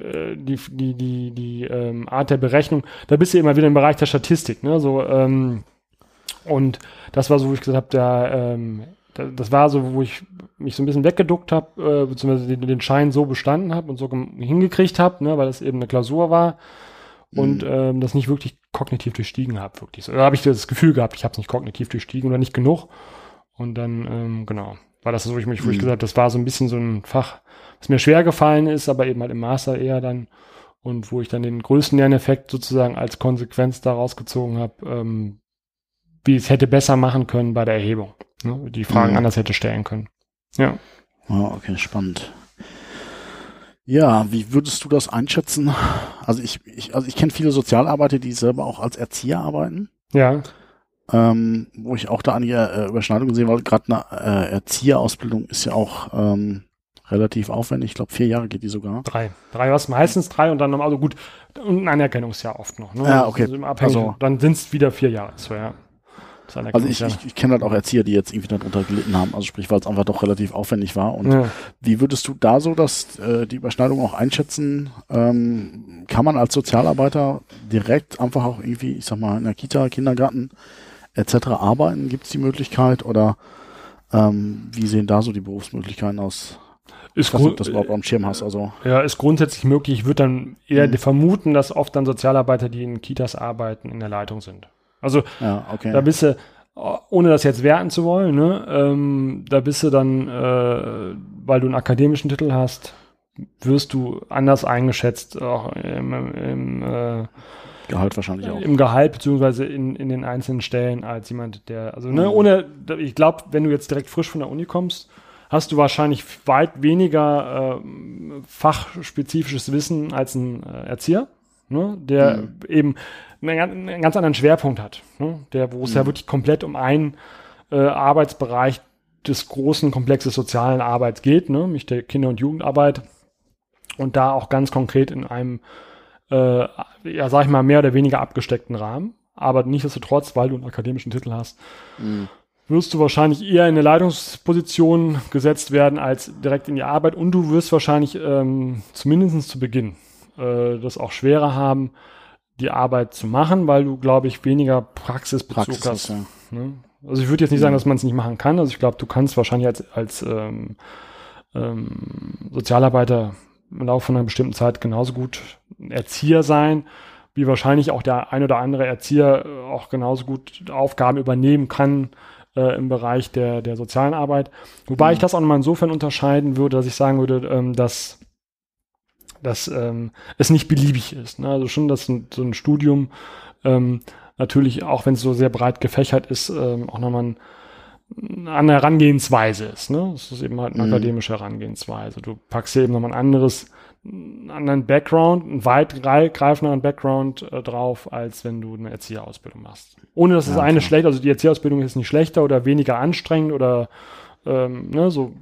äh, die, die, die, die ähm, Art der Berechnung, da bist du immer wieder im Bereich der Statistik. Ne? So, ähm, und das war so, wo ich gesagt habe, der, ähm, das war so, wo ich mich so ein bisschen weggeduckt habe, äh, beziehungsweise den, den Schein so bestanden habe und so hingekriegt habe, ne, weil es eben eine Klausur war und mhm. ähm, das nicht wirklich kognitiv durchstiegen habe, wirklich. Oder habe ich das Gefühl gehabt, ich habe es nicht kognitiv durchstiegen oder nicht genug. Und dann, ähm, genau, war das so, wo ich mich, wo ich mhm. gesagt das war so ein bisschen so ein Fach, was mir schwer gefallen ist, aber eben halt im Master eher dann und wo ich dann den größten Lerneffekt sozusagen als Konsequenz daraus gezogen habe, ähm, wie es hätte besser machen können bei der Erhebung. Ne? Die Fragen mhm. anders hätte stellen können. Ja. Oh, okay, spannend. Ja, wie würdest du das einschätzen? Also ich, ich also ich kenne viele Sozialarbeiter, die selber auch als Erzieher arbeiten. Ja. Ähm, wo ich auch da einige äh, Überschneidungen sehe, weil gerade eine äh, Erzieherausbildung ist ja auch ähm, relativ aufwendig. Ich glaube, vier Jahre geht die sogar. Drei. Drei was meistens drei und dann nochmal, also gut, ein Anerkennungsjahr oft noch. Ne? Ja, okay. Also, also dann sind es wieder vier Jahre. So, ja. Also ich, ich, ich kenne halt auch Erzieher, die jetzt irgendwie darunter gelitten haben, also sprich, weil es einfach doch relativ aufwendig war. Und ja. wie würdest du da so dass äh, die Überschneidung auch einschätzen? Ähm, kann man als Sozialarbeiter direkt einfach auch irgendwie, ich sag mal, in der Kita, Kindergarten etc. arbeiten? Gibt es die Möglichkeit oder ähm, wie sehen da so die Berufsmöglichkeiten aus? Ist ich weiß nicht, das überhaupt am Schirm hast. Also. Ja, ist grundsätzlich möglich. Ich würde dann eher mhm. vermuten, dass oft dann Sozialarbeiter, die in Kitas arbeiten, in der Leitung sind. Also ja, okay. da bist du, ohne das jetzt werten zu wollen, ne, ähm, da bist du dann, äh, weil du einen akademischen Titel hast, wirst du anders eingeschätzt, auch im, im äh, Gehalt wahrscheinlich auch. Im Gehalt beziehungsweise in, in den einzelnen Stellen als jemand, der, also ne, ohne, ich glaube, wenn du jetzt direkt frisch von der Uni kommst, hast du wahrscheinlich weit weniger äh, fachspezifisches Wissen als ein äh, Erzieher, ne, der mhm. eben einen, einen, ganz anderen Schwerpunkt hat, ne, der, wo es mhm. ja wirklich komplett um einen äh, Arbeitsbereich des großen Komplexes sozialen Arbeit geht, ne, nämlich der Kinder- und Jugendarbeit und da auch ganz konkret in einem äh, ja, sag ich mal, mehr oder weniger abgesteckten Rahmen. Aber nichtsdestotrotz, weil du einen akademischen Titel hast, mhm. wirst du wahrscheinlich eher in eine Leitungsposition gesetzt werden als direkt in die Arbeit und du wirst wahrscheinlich ähm, zumindest zu Beginn äh, das auch schwerer haben, die Arbeit zu machen, weil du, glaube ich, weniger Praxisbezug Praxis hast. Ja. Ne? Also ich würde jetzt nicht sagen, dass man es nicht machen kann. Also ich glaube, du kannst wahrscheinlich als, als ähm, ähm, Sozialarbeiter im Laufe von einer bestimmten Zeit genauso gut Erzieher sein, wie wahrscheinlich auch der ein oder andere Erzieher äh, auch genauso gut Aufgaben übernehmen kann äh, im Bereich der, der sozialen Arbeit. Wobei mhm. ich das auch nochmal insofern unterscheiden würde, dass ich sagen würde, ähm, dass, dass ähm, es nicht beliebig ist. Ne? Also schon, dass ein, so ein Studium ähm, natürlich, auch wenn es so sehr breit gefächert ist, ähm, auch nochmal ein eine Herangehensweise ist. Ne? Das ist eben halt eine mhm. akademische Herangehensweise. Du packst hier eben nochmal ein anderes, einen anderen Background, einen weitgreifenderen Background äh, drauf, als wenn du eine Erzieherausbildung machst. Ohne dass ja, das eine klar. schlecht, also die Erzieherausbildung ist nicht schlechter oder weniger anstrengend oder ähm, ne, so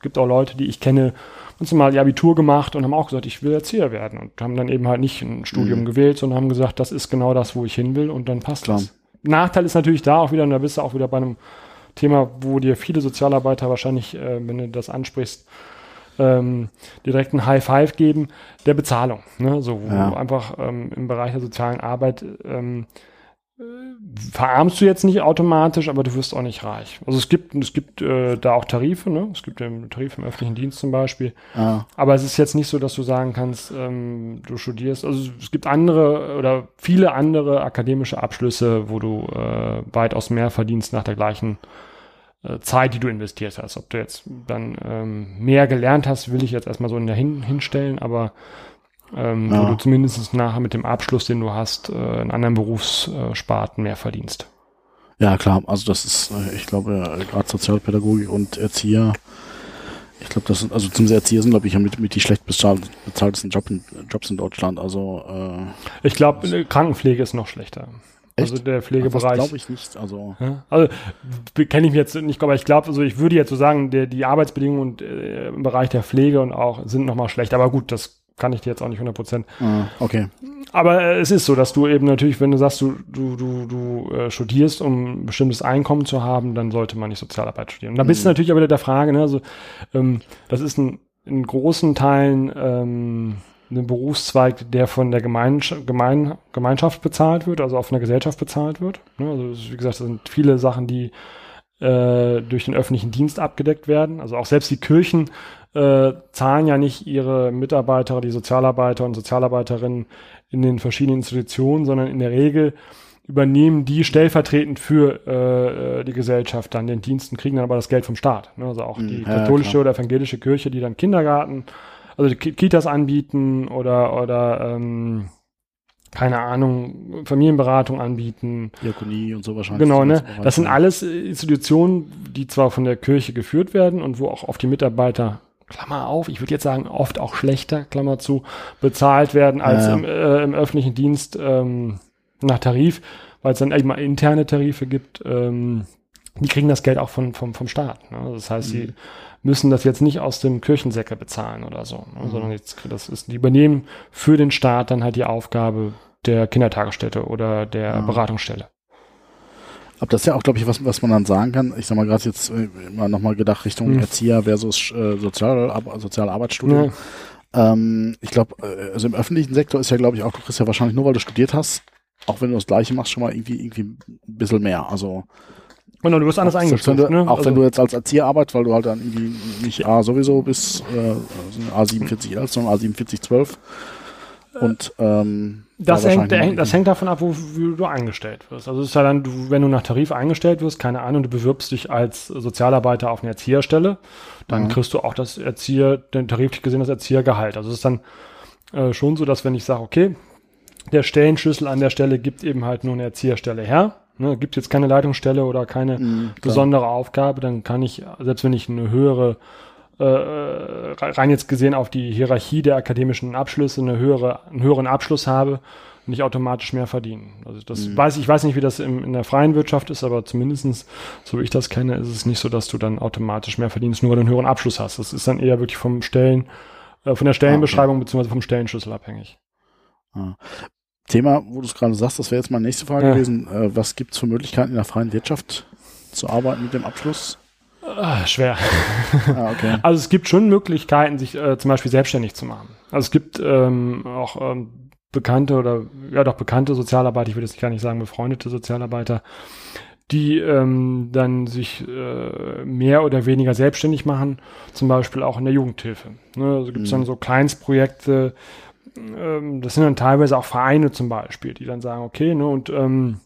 gibt auch Leute, die ich kenne, uns mal die Abitur gemacht und haben auch gesagt, ich will Erzieher werden und haben dann eben halt nicht ein Studium mhm. gewählt, sondern haben gesagt, das ist genau das, wo ich hin will und dann passt klar. das. Nachteil ist natürlich da auch wieder, und da bist du auch wieder bei einem Thema, wo dir viele Sozialarbeiter wahrscheinlich, äh, wenn du das ansprichst, ähm, direkt ein High Five geben, der Bezahlung. Ne? So, wo ja. einfach ähm, im Bereich der sozialen Arbeit ähm, verarmst du jetzt nicht automatisch, aber du wirst auch nicht reich. Also es gibt, es gibt äh, da auch Tarife, ne? Es gibt den Tarif im öffentlichen Dienst zum Beispiel. Ah. Aber es ist jetzt nicht so, dass du sagen kannst, ähm, du studierst. Also es gibt andere oder viele andere akademische Abschlüsse, wo du äh, weitaus mehr verdienst nach der gleichen äh, Zeit, die du investiert hast. Ob du jetzt dann ähm, mehr gelernt hast, will ich jetzt erstmal so in der hin hinstellen, aber ähm, ja. wo du zumindest nachher mit dem Abschluss, den du hast, äh, in anderen Berufssparten mehr verdienst. Ja, klar. Also das ist, äh, ich glaube, gerade Sozialpädagogik und Erzieher, ich glaube, das sind, also zum Erzieher sind, glaube ich, mit, mit die schlecht bezahltesten Job in, Jobs in Deutschland. Also äh, ich glaube, Krankenpflege ist noch schlechter. Echt? Also der Pflegebereich. Das glaube ich nicht. Also, ja? also kenne ich mir jetzt nicht, aber ich glaube, also ich würde jetzt so sagen, der, die Arbeitsbedingungen und, äh, im Bereich der Pflege und auch sind nochmal schlecht. Aber gut, das kann ich dir jetzt auch nicht 100 Prozent. Ah, okay. Aber äh, es ist so, dass du eben natürlich, wenn du sagst, du, du, du, du äh, studierst, um ein bestimmtes Einkommen zu haben, dann sollte man nicht Sozialarbeit studieren. Und da bist mhm. du natürlich auch wieder der Frage, ne, also ähm, das ist ein, in großen Teilen ähm, ein Berufszweig, der von der Gemeinsch Gemein Gemeinschaft bezahlt wird, also auf einer Gesellschaft bezahlt wird. Ne, also wie gesagt, das sind viele Sachen, die äh, durch den öffentlichen Dienst abgedeckt werden. Also auch selbst die Kirchen äh, zahlen ja nicht ihre Mitarbeiter, die Sozialarbeiter und Sozialarbeiterinnen in den verschiedenen Institutionen, sondern in der Regel übernehmen die stellvertretend für äh, die Gesellschaft dann den Diensten, kriegen dann aber das Geld vom Staat. Ne? Also auch die ja, katholische klar. oder evangelische Kirche, die dann Kindergarten, also die Kitas anbieten oder oder ähm, keine Ahnung, Familienberatung anbieten. Diakonie und so wahrscheinlich. Genau, ne? Das sind alles Institutionen, die zwar von der Kirche geführt werden und wo auch auf die Mitarbeiter Klammer auf, ich würde jetzt sagen, oft auch schlechter, Klammer zu, bezahlt werden als ja. im, äh, im, öffentlichen Dienst ähm, nach Tarif, weil es dann eben mal interne Tarife gibt. Ähm, die kriegen das Geld auch von, vom, vom Staat. Ne? Das heißt, mhm. sie müssen das jetzt nicht aus dem Kirchensäcke bezahlen oder so, ne? mhm. sondern jetzt, das ist, die übernehmen für den Staat dann halt die Aufgabe der Kindertagesstätte oder der ja. Beratungsstelle. Aber das ist ja auch, glaube ich, was, was man dann sagen kann. Ich sag mal, gerade jetzt äh, immer nochmal gedacht Richtung hm. Erzieher versus äh, Sozial, Soziale Arbeitsstudium. Ja. Ähm, ich glaube, äh, also im öffentlichen Sektor ist ja, glaube ich, auch, du kriegst ja wahrscheinlich nur, weil du studiert hast, auch wenn du das Gleiche machst, schon mal irgendwie, irgendwie ein bisschen mehr. Also, Genau, du wirst anders eingestuft. Du, ne? Auch also, wenn du jetzt als Erzieher arbeitest, weil du halt dann irgendwie nicht A sowieso bis äh, A47 11, sondern A47 12 Und ähm, das, da hängt, das hängt davon ab, wo, wie du eingestellt wirst. Also es ist ja dann, du, wenn du nach Tarif eingestellt wirst, keine Ahnung, du bewirbst dich als Sozialarbeiter auf eine Erzieherstelle, dann Mhm. kriegst du auch das Erzieher, den tariflich gesehen das Erziehergehalt. Also es ist dann äh, schon so, dass wenn ich sage, okay, der Stellenschlüssel an der Stelle gibt eben halt nur eine Erzieherstelle her, ne, gibt jetzt keine Leitungsstelle oder keine Mhm, besondere Aufgabe, dann kann ich, selbst wenn ich eine höhere äh, rein jetzt gesehen auf die Hierarchie der akademischen Abschlüsse eine höhere, einen höheren Abschluss habe, nicht automatisch mehr verdienen. Also das Mhm. weiß ich weiß nicht, wie das im, in der freien Wirtschaft ist, aber zumindestens, so wie ich das kenne, ist es nicht so, dass du dann automatisch mehr verdienst, nur weil du einen höheren Abschluss hast. Das ist dann eher wirklich vom Stellen, äh, von der Stellenbeschreibung beziehungsweise vom Stellenschlüssel abhängig. Ah. Thema, wo du es gerade sagst, das wäre jetzt meine nächste Frage Ja. gewesen. Äh, was gibt's für Möglichkeiten in der freien Wirtschaft zu arbeiten mit dem Abschluss? Ah, schwer. Ah, okay. Also es gibt schon Möglichkeiten, sich äh, zum Beispiel selbstständig zu machen. Also es gibt ähm, auch ähm, bekannte oder ja doch bekannte Sozialarbeiter, ich würde jetzt gar nicht sagen befreundete Sozialarbeiter, die ähm, dann sich äh, mehr oder weniger selbstständig machen, zum Beispiel auch in der Jugendhilfe. Ne? Also gibt es Mhm. dann so Kleinstprojekte, ähm, das sind dann teilweise auch Vereine zum Beispiel, die dann sagen, okay, ne, und ähm,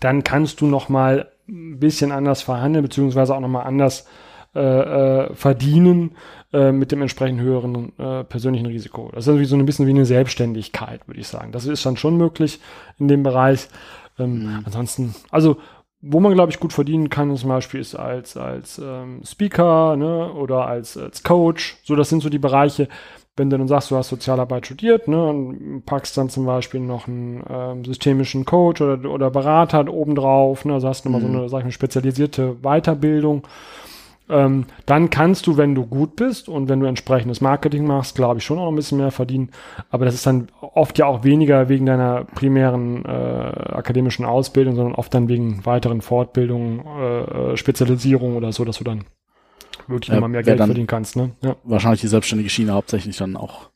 dann kannst du noch mal ein bisschen anders verhandeln, beziehungsweise auch noch mal anders äh, äh, verdienen äh, mit dem entsprechend höheren äh, persönlichen Risiko. Das ist irgendwie so ein bisschen wie eine Selbstständigkeit, würde ich sagen. Das ist dann schon möglich in dem Bereich. Ähm, Mhm. Ansonsten, also wo man, glaube ich, gut verdienen kann, zum Beispiel ist als, als ähm, Speaker ne, oder als, als Coach. So, das sind so die Bereiche, wenn du dann sagst, du hast Sozialarbeit studiert ne, und packst dann zum Beispiel noch einen ähm, systemischen Coach oder, oder Berater obendrauf, ne, also hast du nochmal Mhm. so eine, sag ich mal, spezialisierte Weiterbildung. Ähm, dann kannst du, wenn du gut bist und wenn du entsprechendes Marketing machst, glaube ich, schon auch ein bisschen mehr verdienen. Aber das ist dann oft ja auch weniger wegen deiner primären äh, akademischen Ausbildung, sondern oft dann wegen weiteren Fortbildungen, äh, äh, Spezialisierung oder so, dass du dann wirklich nochmal mehr Geld verdienen kannst. Ne? Ja. Wahrscheinlich die selbstständige Schiene hauptsächlich dann auch.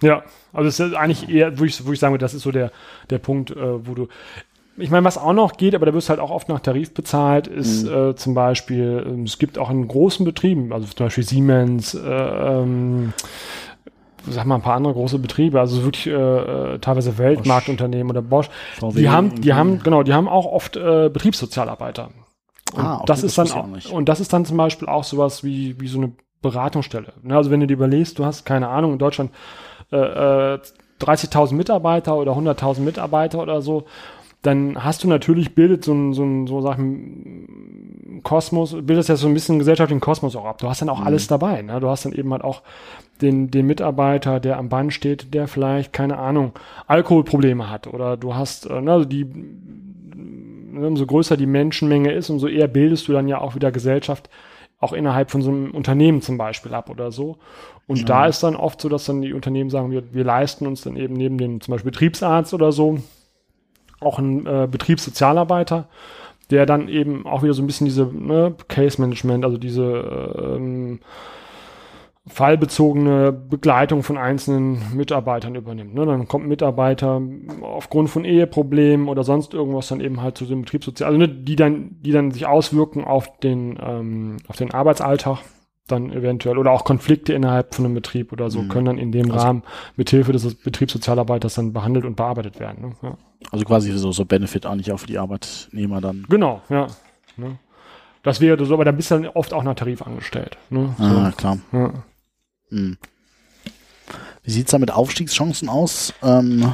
Ja, also es ist eigentlich eher, wo ich, wo ich sagen würde, das ist so der, der Punkt, äh, wo du. Ich meine, was auch noch geht, aber da wirst du halt auch oft nach Tarif bezahlt, ist Mhm. äh, zum Beispiel, ähm, es gibt auch in großen Betrieben, also zum Beispiel Siemens, äh, ähm, sag mal ein paar andere große Betriebe, also wirklich äh, äh, teilweise Weltmarktunternehmen oder Bosch, VW die haben, die haben, genau, die haben auch oft äh, Betriebssozialarbeiter. Und Ah, okay, das das ist dann auch auch, nicht. und das ist dann zum Beispiel auch sowas wie, wie so eine Beratungsstelle. Ne, also wenn du dir überlegst, du hast keine Ahnung, in Deutschland äh, äh, 30.000 Mitarbeiter oder 100.000 Mitarbeiter oder so, dann hast du natürlich bildet so ein, so ein, so ein Kosmos, bildest ja so ein bisschen einen gesellschaftlichen Kosmos auch ab. Du hast dann auch Mhm. alles dabei. Ne? Du hast dann eben halt auch den, den Mitarbeiter, der am Band steht, der vielleicht, keine Ahnung, Alkoholprobleme hat. Oder du hast, äh, ne, also die, umso größer die Menschenmenge ist, umso eher bildest du dann ja auch wieder Gesellschaft, auch innerhalb von so einem Unternehmen zum Beispiel ab oder so. Und Ja. da ist dann oft so, dass dann die Unternehmen sagen, wir, wir leisten uns dann eben neben dem zum Beispiel Betriebsarzt oder so auch einen äh, Betriebssozialarbeiter, der dann eben auch wieder so ein bisschen diese ne, Case Management, also diese ähm, fallbezogene Begleitung von einzelnen Mitarbeitern übernimmt. Ne? Dann kommt ein Mitarbeiter aufgrund von Eheproblemen oder sonst irgendwas dann eben halt zu dem Betriebssozial, also ne, die dann, die dann sich auswirken auf den, ähm, auf den Arbeitsalltag dann eventuell oder auch Konflikte innerhalb von einem Betrieb oder so Mhm. können dann in dem Also- Rahmen mithilfe des Betriebssozialarbeiters dann behandelt und bearbeitet werden. Ne? Ja. Also quasi so, so Benefit eigentlich auch für die Arbeitnehmer dann. Genau, ja. Ne? Das wäre so, aber dann bist du dann oft auch nach Tarif angestellt. Ne? So. Ah, klar. Ja. Hm. Wie sieht's da mit Aufstiegschancen aus? Ähm,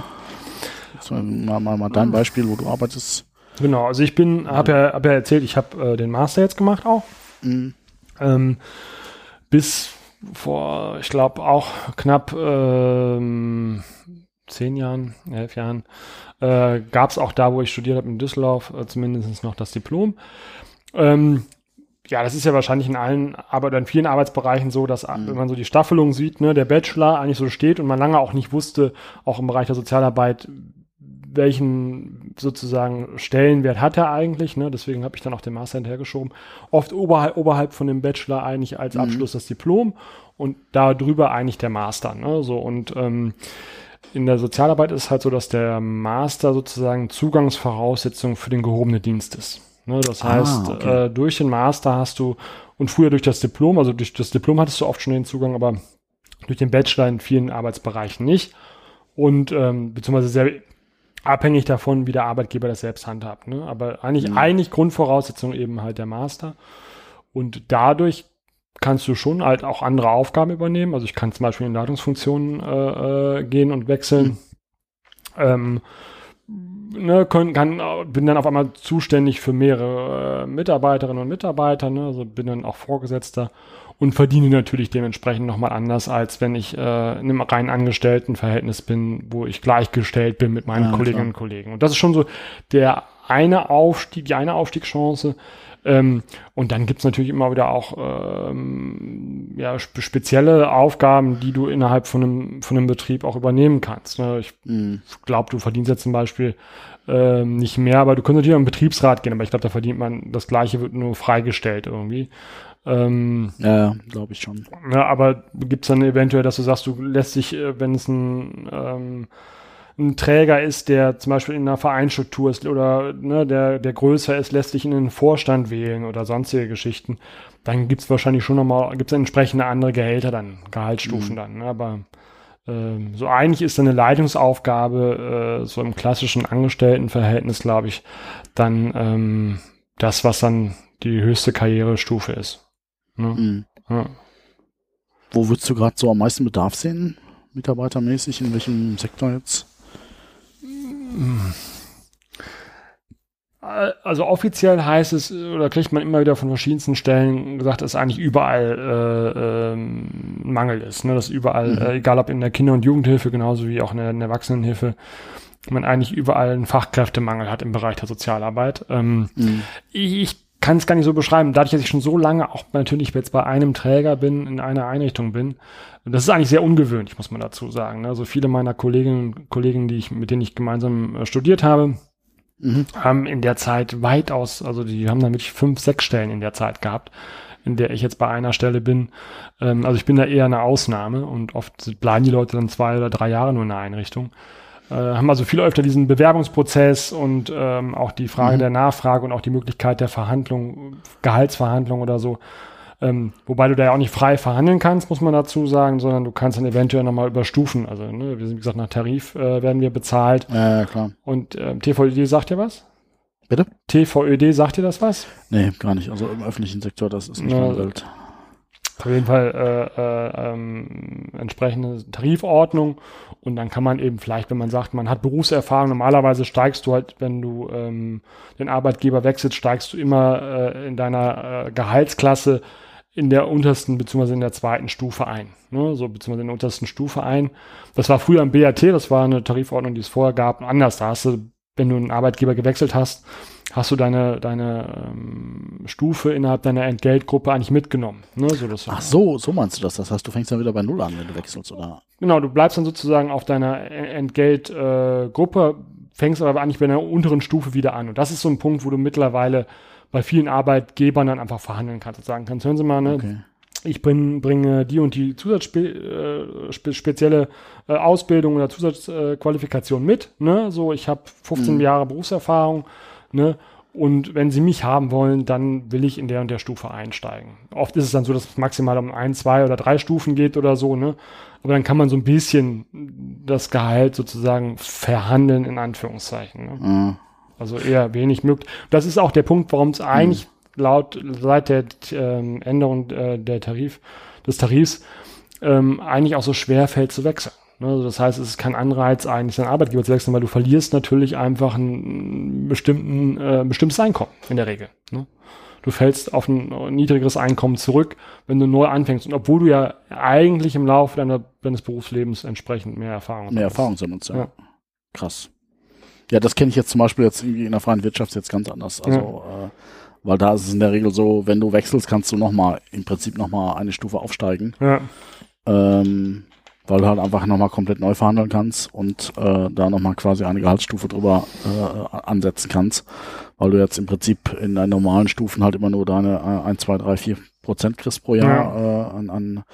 mal, mal, mal dein Beispiel, wo du arbeitest. Genau, also ich bin, habe ja, hab ja erzählt, ich habe äh, den Master jetzt gemacht auch. Hm. Ähm, bis vor, ich glaube, auch knapp ähm, zehn Jahren, elf Jahren, äh, gab es auch da, wo ich studiert habe in Düsseldorf, äh, zumindest noch das Diplom. Ähm, ja, das ist ja wahrscheinlich in allen, aber in vielen Arbeitsbereichen so, dass Mhm. wenn man so die Staffelung sieht, ne, der Bachelor eigentlich so steht und man lange auch nicht wusste, auch im Bereich der Sozialarbeit, welchen sozusagen Stellenwert hat er eigentlich. Ne? Deswegen habe ich dann auch den Master hinterhergeschoben. Oft oberhalb, oberhalb von dem Bachelor eigentlich als Mhm. Abschluss das Diplom und darüber eigentlich der Master. Ne? So und ähm, in der Sozialarbeit ist es halt so, dass der Master sozusagen Zugangsvoraussetzung für den gehobenen Dienst ist. Ne? Das Ah, heißt, okay. äh, durch den Master hast du und früher durch das Diplom, also durch das Diplom hattest du oft schon den Zugang, aber durch den Bachelor in vielen Arbeitsbereichen nicht. Und ähm, beziehungsweise sehr abhängig davon, wie der Arbeitgeber das selbst handhabt. Ne? Aber eigentlich, mhm. eigentlich Grundvoraussetzung eben halt der Master. Und dadurch kannst du schon halt auch andere Aufgaben übernehmen. Also ich kann zum Beispiel in Leitungsfunktionen äh, äh, gehen und wechseln. Mhm. Ähm, ne, können, kann, bin dann auf einmal zuständig für mehrere äh, Mitarbeiterinnen und Mitarbeiter, ne, also bin dann auch Vorgesetzter und verdiene natürlich dementsprechend nochmal anders, als wenn ich äh, in einem rein Angestelltenverhältnis bin, wo ich gleichgestellt bin mit meinen ja, Kolleginnen und Kollegen. Und das ist schon so der eine Aufstieg, die eine Aufstiegschance. Ähm, und dann gibt's natürlich immer wieder auch ähm, ja, spe spezielle Aufgaben, die du innerhalb von einem, von einem Betrieb auch übernehmen kannst. Ne? Ich mhm. glaube, du verdienst jetzt zum Beispiel ähm, nicht mehr, aber du könntest natürlich auch im Betriebsrat gehen, aber ich glaube, da verdient man das gleiche, wird nur freigestellt irgendwie. Ähm, ja, glaube ich schon. Ja, aber gibt's dann eventuell, dass du sagst, du lässt dich, äh, wenn es ein ähm, ein Träger ist, der zum Beispiel in einer Vereinsstruktur ist oder ne, der, der größer ist, lässt sich in den Vorstand wählen oder sonstige Geschichten, dann gibt's wahrscheinlich schon nochmal, gibt's entsprechende andere Gehälter dann, Gehaltsstufen mhm. dann. Ne? Aber ähm, so eigentlich ist eine Leitungsaufgabe, äh, so im klassischen Angestelltenverhältnis, glaube ich, dann ähm, das, was dann die höchste Karrierestufe ist. Ne? Mhm. Ja. Wo würdest du gerade so am meisten Bedarf sehen, mitarbeitermäßig, in welchem Sektor jetzt? Also offiziell heißt es, oder kriegt man immer wieder von verschiedensten Stellen gesagt, dass eigentlich überall äh, äh, Mangel ist. Ne? Dass überall, mhm. äh, egal ob in der Kinder- und Jugendhilfe, genauso wie auch in der, in der Erwachsenenhilfe, man eigentlich überall einen Fachkräftemangel hat im Bereich der Sozialarbeit. Ähm, mhm. Ich, ich kann es gar nicht so beschreiben. Dadurch, dass ich schon so lange auch natürlich jetzt bei einem Träger bin, in einer Einrichtung bin, das ist eigentlich sehr ungewöhnlich, muss man dazu sagen. Also viele meiner Kolleginnen und Kollegen, die ich, mit denen ich gemeinsam äh, studiert habe, mhm. haben in der Zeit weitaus, also die haben damit fünf, sechs Stellen in der Zeit gehabt, in der ich jetzt bei einer Stelle bin. Ähm, also ich bin da eher eine Ausnahme und oft bleiben die Leute dann zwei oder drei Jahre nur in der Einrichtung äh, haben also viel öfter diesen Bewerbungsprozess und ähm, auch die Frage mhm. der Nachfrage und auch die Möglichkeit der Verhandlung, Gehaltsverhandlung oder so. Ähm, wobei du da ja auch nicht frei verhandeln kannst, muss man dazu sagen, sondern du kannst dann eventuell nochmal überstufen. Also, ne, wir sind, wie gesagt, nach Tarif äh, werden wir bezahlt. Ja, klar. Und ähm, TVÖD sagt dir was? Bitte? TVÖD sagt dir das was? Nee, gar nicht. Also im öffentlichen Sektor, das ist nicht ja, meine Welt. Auf jeden Fall äh, äh, ähm, entsprechende Tarifordnung und dann kann man eben vielleicht, wenn man sagt, man hat Berufserfahrung, normalerweise steigst du halt, wenn du ähm, den Arbeitgeber wechselst, steigst du immer äh, in deiner äh, Gehaltsklasse in der untersten beziehungsweise in der zweiten Stufe ein, ne? so beziehungsweise in der untersten Stufe ein. Das war früher im BAT, das war eine Tarifordnung, die es vorher gab, anders. Da hast du, wenn du einen Arbeitgeber gewechselt hast, hast du deine, deine ähm, Stufe innerhalb deiner Entgeltgruppe eigentlich mitgenommen. Ne? So, das Ach so, so meinst du das? Das heißt, du fängst dann wieder bei Null an, wenn du wechselst, oder? Genau, du bleibst dann sozusagen auf deiner Entgeltgruppe, äh, fängst aber eigentlich bei einer unteren Stufe wieder an. Und das ist so ein Punkt, wo du mittlerweile bei vielen Arbeitgebern dann einfach verhandeln kannst und sagen kannst, hören Sie mal, ne? Okay. Ich bring, bringe die und die zusatzspezielle äh, äh, Ausbildung oder Zusatzqualifikation äh, mit. Ne? So, ich habe 15 mhm. Jahre Berufserfahrung Ne? Und wenn sie mich haben wollen, dann will ich in der und der Stufe einsteigen. Oft ist es dann so, dass es maximal um ein, zwei oder drei Stufen geht oder so, ne? Aber dann kann man so ein bisschen das Gehalt sozusagen verhandeln, in Anführungszeichen. Ne? Mhm. Also eher wenig möglich. Das ist auch der Punkt, warum es eigentlich mhm. laut seit der ähm, Änderung äh, der Tarif, des Tarifs ähm, eigentlich auch so schwer fällt zu wechseln. Ne, also das heißt, es ist kein Anreiz, eigentlich seinen Arbeitgeber zu wechseln, weil du verlierst natürlich einfach ein bestimmten, äh, bestimmtes Einkommen in der Regel. Ne? Du fällst auf ein niedrigeres Einkommen zurück, wenn du neu anfängst. Und obwohl du ja eigentlich im Laufe deiner, deines Berufslebens entsprechend mehr Erfahrung hast. Mehr Erfahrung sammelst, ja. ja. Krass. Ja, das kenne ich jetzt zum Beispiel jetzt irgendwie in der freien Wirtschaft jetzt ganz anders. Also, ja. äh, weil da ist es in der Regel so, wenn du wechselst, kannst du nochmal, im Prinzip nochmal eine Stufe aufsteigen. Ja. Ähm, weil du halt einfach nochmal komplett neu verhandeln kannst und äh, da nochmal quasi eine Gehaltsstufe drüber äh, ansetzen kannst, weil du jetzt im Prinzip in deinen normalen Stufen halt immer nur deine äh, 1, 2, 3, 4 Prozent kriegst pro Jahr ja. äh, an, an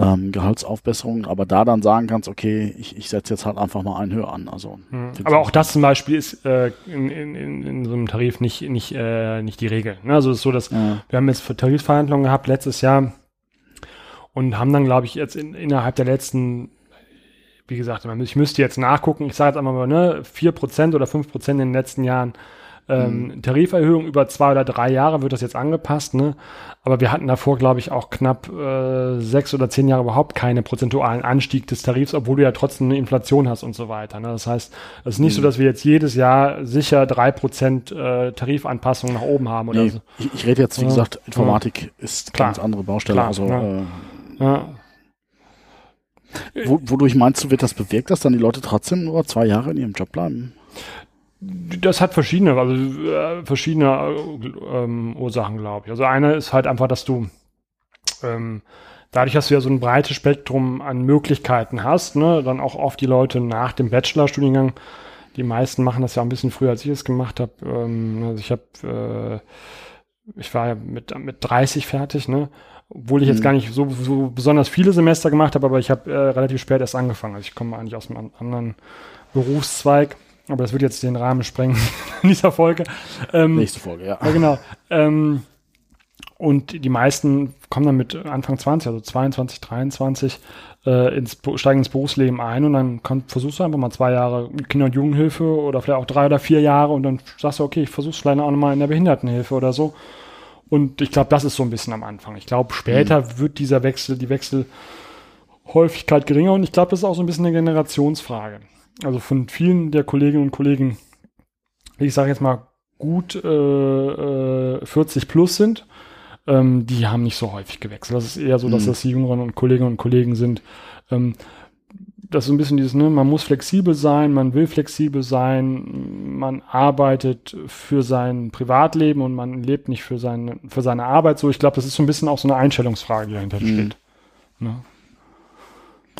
ähm, Gehaltsaufbesserungen, aber da dann sagen kannst, okay, ich, ich setze jetzt halt einfach mal einen höher an. Also, mhm. Aber auch das zum Beispiel ist äh, in, in, in, so einem Tarif nicht, nicht, äh, nicht die Regel. Ne? Also es ist so, dass ja. wir haben jetzt Tarifverhandlungen gehabt letztes Jahr und haben dann, glaube ich, jetzt in, innerhalb der letzten, wie gesagt, ich müsste jetzt nachgucken, ich sage jetzt einmal mal, ne, 4% oder 5% in den letzten Jahren ähm, mhm. Tariferhöhung über zwei oder drei Jahre wird das jetzt angepasst, ne? Aber wir hatten davor, glaube ich, auch knapp äh, sechs oder zehn Jahre überhaupt keine prozentualen Anstieg des Tarifs, obwohl du ja trotzdem eine Inflation hast und so weiter. Ne? Das heißt, es ist nicht mhm. so, dass wir jetzt jedes Jahr sicher drei Prozent äh, Tarifanpassung nach oben haben oder nee, so. Ich, ich rede jetzt, wie ja, gesagt, Informatik ja. ist Klar. ganz andere Baustelle. Klar, also ja. Äh, ja. Wodurch meinst du, wird das bewirkt, dass dann die Leute trotzdem nur zwei Jahre in ihrem Job bleiben? Das hat verschiedene, also äh, verschiedene ähm, Ursachen, glaube ich. Also eine ist halt einfach, dass du ähm, dadurch, dass du ja so ein breites Spektrum an Möglichkeiten hast, ne, dann auch oft die Leute nach dem Bachelorstudiengang, die meisten machen das ja ein bisschen früher, als ich es gemacht habe. Ähm, also ich habe, äh, ich war ja mit, mit 30 fertig, ne? Obwohl ich jetzt mhm. gar nicht so, so besonders viele Semester gemacht habe, aber ich habe äh, relativ spät erst angefangen. Also ich komme eigentlich aus einem anderen Berufszweig. Aber das wird jetzt den Rahmen sprengen in dieser Folge. Ähm, Nächste Folge, ja. Ja, genau. Ähm, und die meisten kommen dann mit Anfang 20, also 22, 23, äh, ins, steigen ins Berufsleben ein und dann kann, versuchst du einfach mal zwei Jahre Kinder- und Jugendhilfe oder vielleicht auch drei oder vier Jahre und dann sagst du, okay, ich versuch's vielleicht auch nochmal in der Behindertenhilfe oder so. Und ich glaube, das ist so ein bisschen am Anfang. Ich glaube, später mhm. wird dieser Wechsel, die Wechselhäufigkeit geringer und ich glaube, das ist auch so ein bisschen eine Generationsfrage also von vielen der Kolleginnen und Kollegen, ich sage jetzt mal gut äh, äh, 40 plus sind, ähm, die haben nicht so häufig gewechselt. Das ist eher so, dass mhm. das die jüngeren und Kolleginnen und Kollegen sind. Ähm, das ist so ein bisschen dieses, ne, man muss flexibel sein, man will flexibel sein, man arbeitet für sein Privatleben und man lebt nicht für, seine, für seine Arbeit so. Ich glaube, das ist so ein bisschen auch so eine Einstellungsfrage, die dahinter mhm. steht. Ne?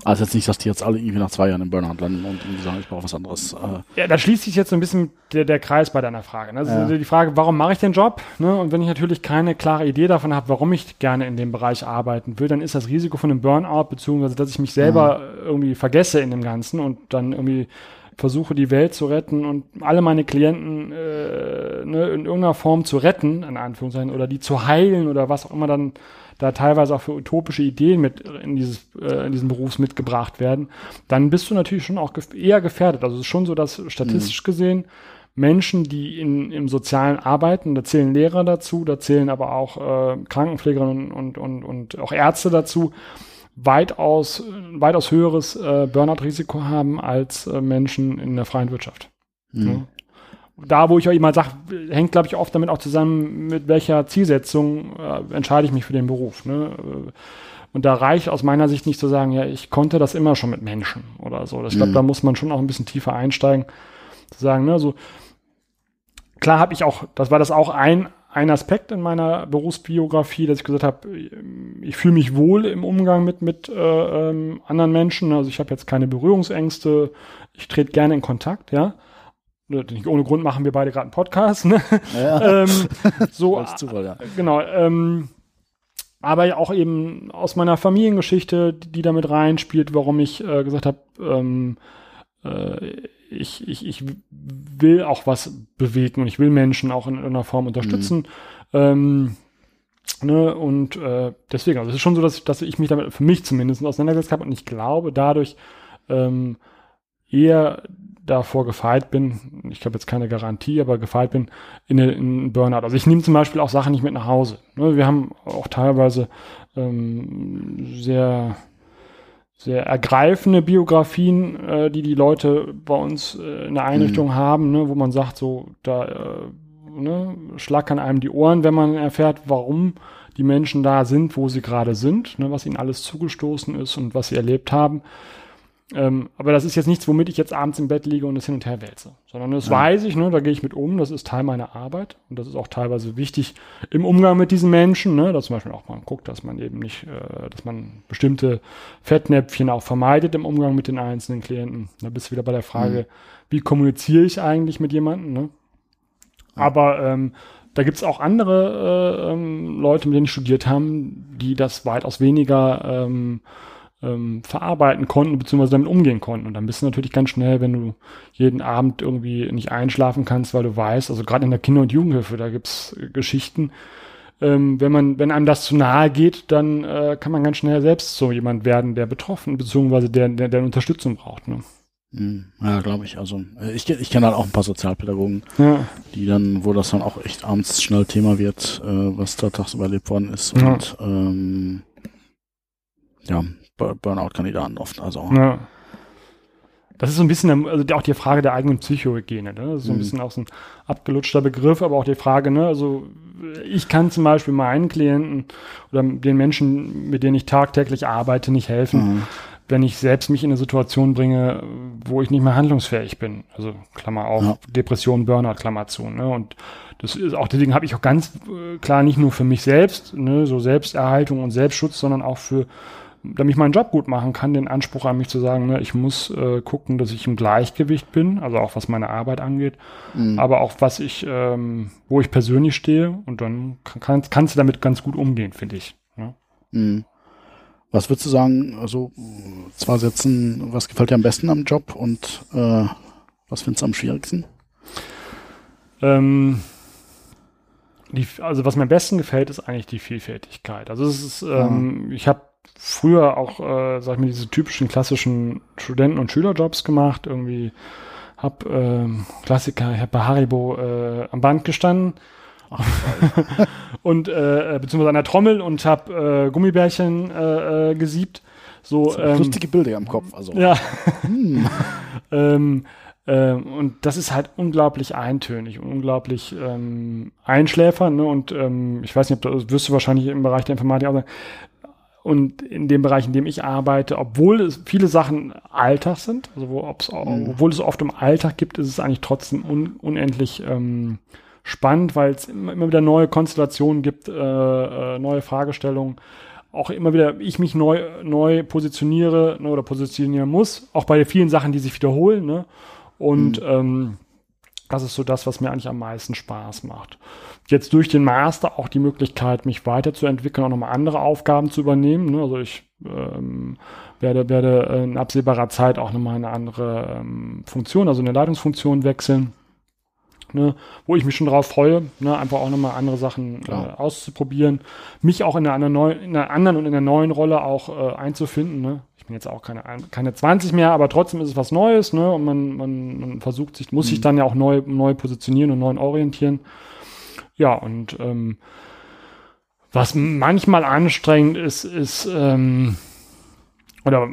Also jetzt nicht, dass die jetzt alle irgendwie nach zwei Jahren im Burnout landen und irgendwie sagen, ich brauche was anderes. Äh. Ja, da schließt sich jetzt so ein bisschen der, der Kreis bei deiner Frage. Ne? Also ja. die Frage, warum mache ich den Job? Ne? Und wenn ich natürlich keine klare Idee davon habe, warum ich gerne in dem Bereich arbeiten will, dann ist das Risiko von einem Burnout, beziehungsweise dass ich mich selber mhm. irgendwie vergesse in dem Ganzen und dann irgendwie versuche, die Welt zu retten und alle meine Klienten äh, ne, in irgendeiner Form zu retten, in Anführungszeichen, oder die zu heilen oder was auch immer dann da teilweise auch für utopische Ideen mit in, dieses, äh, in diesen Berufs mitgebracht werden, dann bist du natürlich schon auch gef eher gefährdet. Also es ist schon so, dass statistisch mhm. gesehen Menschen, die in, im Sozialen arbeiten, da zählen Lehrer dazu, da zählen aber auch äh, Krankenpflegerinnen und, und, und auch Ärzte dazu, weitaus, weitaus höheres äh, Burnout-Risiko haben als äh, Menschen in der freien Wirtschaft. Mhm. Da, wo ich euch immer sage, hängt, glaube ich, oft damit auch zusammen, mit welcher Zielsetzung äh, entscheide ich mich für den Beruf. Ne? Und da reicht aus meiner Sicht nicht zu sagen, ja, ich konnte das immer schon mit Menschen oder so. Ich glaube, mhm. da muss man schon auch ein bisschen tiefer einsteigen, zu sagen, ne, so klar habe ich auch, das war das auch ein, ein Aspekt in meiner Berufsbiografie, dass ich gesagt habe, ich fühle mich wohl im Umgang mit, mit äh, ähm, anderen Menschen. Also ich habe jetzt keine Berührungsängste, ich trete gerne in Kontakt, ja. Nicht ohne Grund machen wir beide gerade einen Podcast. Ne? Ja. ähm, so, Zufall, ja. Genau. Ähm, aber ja auch eben aus meiner Familiengeschichte, die damit reinspielt, warum ich äh, gesagt habe, ähm, äh, ich, ich, ich will auch was bewegen und ich will Menschen auch in irgendeiner Form unterstützen. Mhm. Ähm, ne, und äh, deswegen, also es ist schon so, dass, dass ich mich damit für mich zumindest auseinandergesetzt habe und ich glaube, dadurch ähm, eher davor gefeit bin, ich habe jetzt keine Garantie, aber gefeit bin in, in Burnout. Also ich nehme zum Beispiel auch Sachen nicht mit nach Hause. Ne, wir haben auch teilweise ähm, sehr sehr ergreifende Biografien, äh, die die Leute bei uns äh, in der Einrichtung mhm. haben, ne, wo man sagt, so da äh, ne, schlackern einem die Ohren, wenn man erfährt, warum die Menschen da sind, wo sie gerade sind, ne, was ihnen alles zugestoßen ist und was sie erlebt haben. Ähm, aber das ist jetzt nichts, womit ich jetzt abends im Bett liege und es hin und her wälze. Sondern das ja. weiß ich, ne, da gehe ich mit um, das ist Teil meiner Arbeit und das ist auch teilweise wichtig im Umgang mit diesen Menschen, ne, dass zum Beispiel auch mal guckt, dass man eben nicht, äh, dass man bestimmte Fettnäpfchen auch vermeidet im Umgang mit den einzelnen Klienten. Da bist du wieder bei der Frage, mhm. wie kommuniziere ich eigentlich mit jemandem, ne? Ja. Aber ähm, da gibt's auch andere äh, ähm, Leute, mit denen ich studiert haben, die das weitaus weniger ähm, ähm, verarbeiten konnten, beziehungsweise damit umgehen konnten. Und dann bist du natürlich ganz schnell, wenn du jeden Abend irgendwie nicht einschlafen kannst, weil du weißt, also gerade in der Kinder- und Jugendhilfe, da gibt's Geschichten, ähm, wenn man, wenn einem das zu nahe geht, dann äh, kann man ganz schnell selbst so jemand werden, der betroffen, beziehungsweise der, der, der Unterstützung braucht. Ne? Hm, ja, glaube ich. Also äh, ich, ich kenne halt auch ein paar Sozialpädagogen, Ja. die dann, wo das dann auch echt abends schnell Thema wird, äh, was da tagsüber erlebt worden ist. Ja. Und ähm, ja, Burnout-Kandidaten oft. Also Ja. Das ist so ein bisschen also auch die Frage der eigenen Psychohygiene. Ne? Das ist so ein Mhm. bisschen auch so ein abgelutschter Begriff, aber auch die Frage, ne, also ich kann zum Beispiel meinen Klienten oder den Menschen, mit denen ich tagtäglich arbeite, nicht helfen, Mhm. wenn ich selbst mich in eine Situation bringe, wo ich nicht mehr handlungsfähig bin. Also Klammer auf, Ja. Depression, Burnout, Klammer zu. Ne? Und das ist auch deswegen habe ich auch ganz äh, klar nicht nur für mich selbst, ne, so Selbsterhaltung und Selbstschutz, sondern auch für damit ich meinen Job gut machen kann, den Anspruch an mich zu sagen, ne, ich muss äh, gucken, dass ich im Gleichgewicht bin, also auch was meine Arbeit angeht, Mhm. aber auch was ich, ähm, wo ich persönlich stehe und dann kann, kannst du damit ganz gut umgehen, finde ich. Ne? Mhm. Was würdest du sagen, also zwei Sätzen, was gefällt dir am besten am Job und äh, was findest du am schwierigsten? Ähm, die, also was mir am besten gefällt, ist eigentlich die Vielfältigkeit. Also es ist, ähm, ich habe früher auch, äh, sag ich mal, diese typischen klassischen Studenten- und Schülerjobs gemacht. Irgendwie hab ähm, Klassiker, ich habe bei Haribo äh, am Band gestanden und äh, beziehungsweise an der Trommel und habe äh, Gummibärchen äh, äh, gesiebt. So, ähm, Lustige Bilder im Kopf. Also ja. hm. ähm, ähm, und das ist halt unglaublich eintönig und unglaublich ähm, einschläfernd. Ne? Und ähm, ich weiß nicht, ob du, das wirst du wahrscheinlich im Bereich der Informatik auch sagen. Und in dem Bereich, in dem ich arbeite, obwohl es viele Sachen Alltag sind, also wo, ob's, obwohl es oft um Alltag gibt, ist es eigentlich trotzdem un, unendlich ähm, spannend, weil es immer, immer wieder neue Konstellationen gibt, äh, äh, neue Fragestellungen. Auch immer wieder ich mich neu, neu positioniere ne, oder positionieren muss, auch bei vielen Sachen, die sich wiederholen. Ne? Und ähm, das ist so das, was mir eigentlich am meisten Spaß macht. Jetzt durch den Master auch die Möglichkeit, mich weiterzuentwickeln, auch nochmal andere Aufgaben zu übernehmen. Ne? Also ich ähm, werde, werde in absehbarer Zeit auch nochmal eine andere ähm, Funktion, also eine Leitungsfunktion wechseln. Ne, wo ich mich schon drauf freue, ne, einfach auch nochmal andere Sachen äh, auszuprobieren, mich auch in einer, neu, in einer anderen und in einer neuen Rolle auch äh, einzufinden. Ne. Ich bin jetzt auch keine, keine 20 mehr, aber trotzdem ist es was Neues, ne, und man, man, man versucht sich, muss sich dann ja auch neu, neu positionieren und neu orientieren. Ja, und ähm, was manchmal anstrengend ist, ist, ähm, oder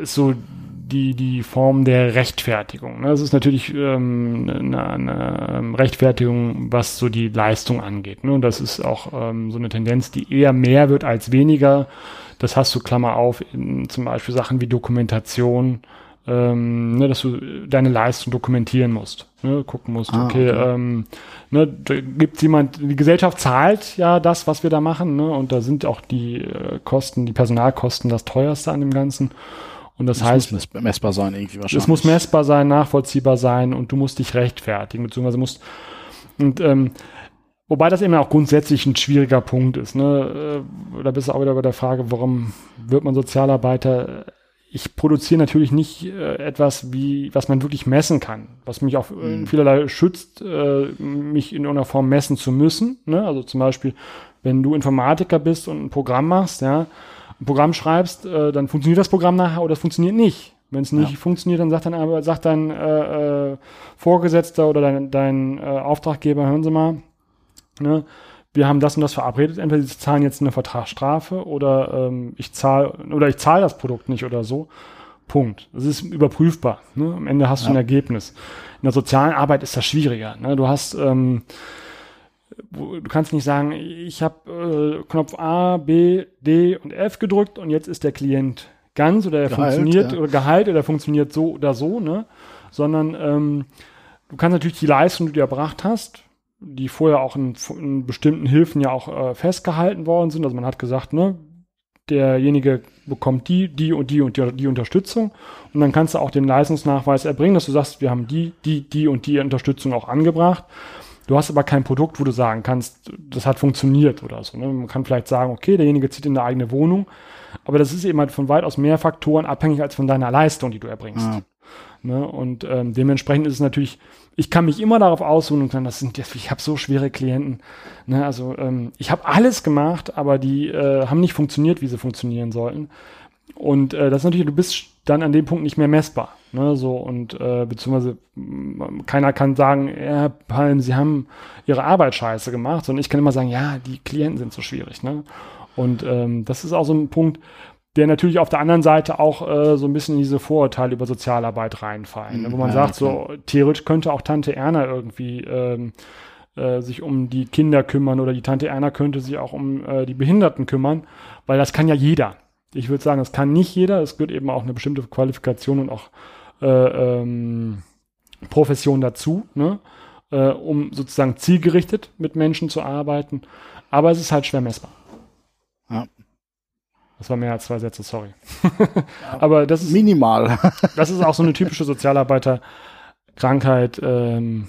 ist so die, die Form der Rechtfertigung. ne? Das ist natürlich ähm, eine, eine ähm, Rechtfertigung, was so die Leistung angeht. Ne? Und das ist auch ähm, so eine Tendenz, die eher mehr wird als weniger. Das hast du, Klammer auf, in zum Beispiel Sachen wie Dokumentation, ähm, ne, dass du deine Leistung dokumentieren musst. Ne? Gucken musst, Ah, okay, okay. ähm, ne, da gibt's jemand, die Gesellschaft zahlt ja das, was wir da machen, ne? Und da sind auch die äh, Kosten, die Personalkosten das teuerste an dem Ganzen. Und das, das heißt, muss mess- messbar sein irgendwie wahrscheinlich. es muss messbar sein, nachvollziehbar sein und du musst dich rechtfertigen, beziehungsweise musst und ähm, wobei das eben auch grundsätzlich ein schwieriger Punkt ist. Ne? Äh, Da bist du auch wieder bei der Frage, warum wird man Sozialarbeiter? Ich produziere natürlich nicht äh, etwas, wie was man wirklich messen kann, was mich auch in Mhm. vielerlei schützt, äh, mich in irgendeiner Form messen zu müssen. Ne? Also zum Beispiel, wenn du Informatiker bist und ein Programm machst, ja, ein Programm schreibst, äh, dann funktioniert das Programm nachher oder es funktioniert nicht. Wenn es nicht Ja. funktioniert, dann sagt dann aber sagt dein äh, äh, Vorgesetzter oder dein, dein äh, Auftraggeber, hören Sie mal, ne, wir haben das und das verabredet. Entweder Sie zahlen jetzt eine Vertragsstrafe oder ähm, ich zahle oder ich zahle das Produkt nicht oder so. Punkt. Das ist überprüfbar. Ne? Am Ende hast du Ja. ein Ergebnis. In der sozialen Arbeit ist das schwieriger. Ne? Du hast ähm, du kannst nicht sagen, ich habe äh, Knopf A, B, D und F gedrückt und jetzt ist der Klient ganz oder er Geheilt, funktioniert ja. oder geheilt oder funktioniert so oder so, ne? Sondern ähm, du kannst natürlich die Leistung, die du erbracht hast, die vorher auch in, in bestimmten Hilfen ja auch äh, festgehalten worden sind. Also man hat gesagt, ne, derjenige bekommt die, die und die und die, die Unterstützung. Und dann kannst du auch den Leistungsnachweis erbringen, dass du sagst, wir haben die, die, die und die Unterstützung auch angebracht. Du hast aber kein Produkt, wo du sagen kannst, das hat funktioniert oder so. Ne? Man kann vielleicht sagen, okay, derjenige zieht in eine eigene Wohnung, aber das ist eben halt von weitaus mehr Faktoren abhängig als von deiner Leistung, die du erbringst. Ah. Ne? Und ähm, dementsprechend ist es natürlich, ich kann mich immer darauf ausruhen und sagen, das sind, ich habe so schwere Klienten. Ne? Also ähm, ich habe alles gemacht, aber die äh, haben nicht funktioniert, wie sie funktionieren sollten. Und äh, das ist natürlich, du bist dann an dem Punkt nicht mehr messbar. Ne, so und äh, beziehungsweise keiner kann sagen, ja, Palm, sie haben ihre Arbeit scheiße gemacht, sondern ich kann immer sagen, ja, die Klienten sind so schwierig. Ne? Und ähm, das ist auch so ein Punkt, der natürlich auf der anderen Seite auch äh, so ein bisschen in diese Vorurteile über Sozialarbeit reinfallen. Ne? Wo man ja, sagt, so theoretisch könnte auch Tante Erna irgendwie ähm, äh, sich um die Kinder kümmern oder die Tante Erna könnte sich auch um äh, die Behinderten kümmern, weil das kann ja jeder. Ich würde sagen, das kann nicht jeder. Es gehört eben auch eine bestimmte Qualifikation und auch äh, ähm, Profession dazu, ne? äh, um sozusagen zielgerichtet mit Menschen zu arbeiten. Aber es ist halt schwer messbar. Ja. Das war mehr als zwei Sätze, sorry. Aber das ist minimal. das ist auch so eine typische Sozialarbeiterkrankheit. Ähm,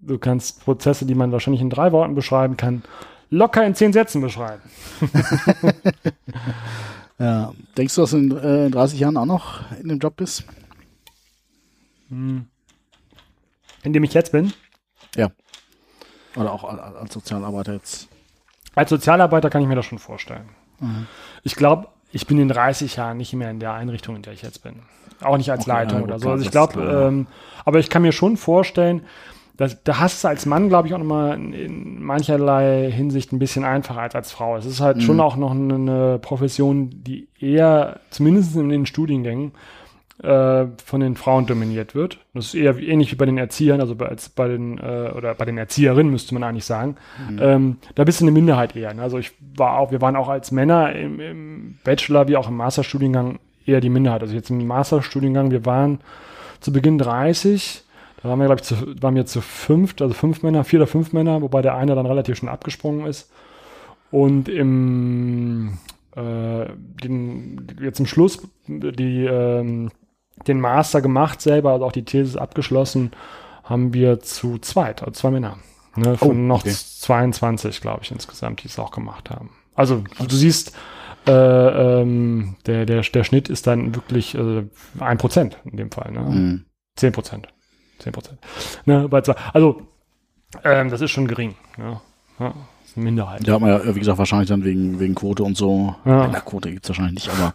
du kannst Prozesse, die man wahrscheinlich in drei Worten beschreiben kann, locker in zehn Sätzen beschreiben. ja. Denkst du, dass du in äh, 30 Jahren auch noch in dem Job bist? Hm. In dem ich jetzt bin? Ja. Oder auch als Sozialarbeiter jetzt. Als Sozialarbeiter kann ich mir das schon vorstellen. Mhm. Ich glaube, ich bin in 30 Jahren nicht mehr in der Einrichtung, in der ich jetzt bin. Auch nicht als okay, Leitung ja, oder so. Also ich glaube, ähm, aber ich kann mir schon vorstellen, dass, da hast du als Mann, glaube ich, auch nochmal in, in mancherlei Hinsicht ein bisschen einfacher als als Frau. Es ist halt mhm. schon auch noch eine, eine Profession, die eher, zumindest in den Studiengängen, äh, von den Frauen dominiert wird. Das ist eher ähnlich wie bei den Erziehern, also bei, als bei den äh, oder bei den Erzieherinnen müsste man eigentlich sagen. Mhm. Ähm, da bist du eine Minderheit eher. Ne? Also ich war auch, wir waren auch als Männer im, im Bachelor wie auch im Masterstudiengang eher die Minderheit. Also jetzt im Masterstudiengang, wir waren zu Beginn 30, da waren wir, glaube ich, zu, waren wir zu fünft, also fünf Männer, vier oder fünf Männer, wobei der eine dann relativ schon abgesprungen ist. Und im äh, den, jetzt zum Schluss die ähm, den Master gemacht selber, also auch die These abgeschlossen, haben wir zu zweit, also zwei Männer. Ne, von oh, noch 22, glaube ich, insgesamt, die es auch gemacht haben. Also du siehst, äh, ähm, der, der, der Schnitt ist dann wirklich äh, ein Prozent in dem Fall. Ne? Zehn mhm. Prozent. Zehn Prozent. Ne, also ähm, das ist schon gering. Ne? Ja, ist eine Minderheit. Ja, hat man ja, wie gesagt, wahrscheinlich dann wegen, wegen Quote und so. Ja. Na, Quote gibt es wahrscheinlich nicht, aber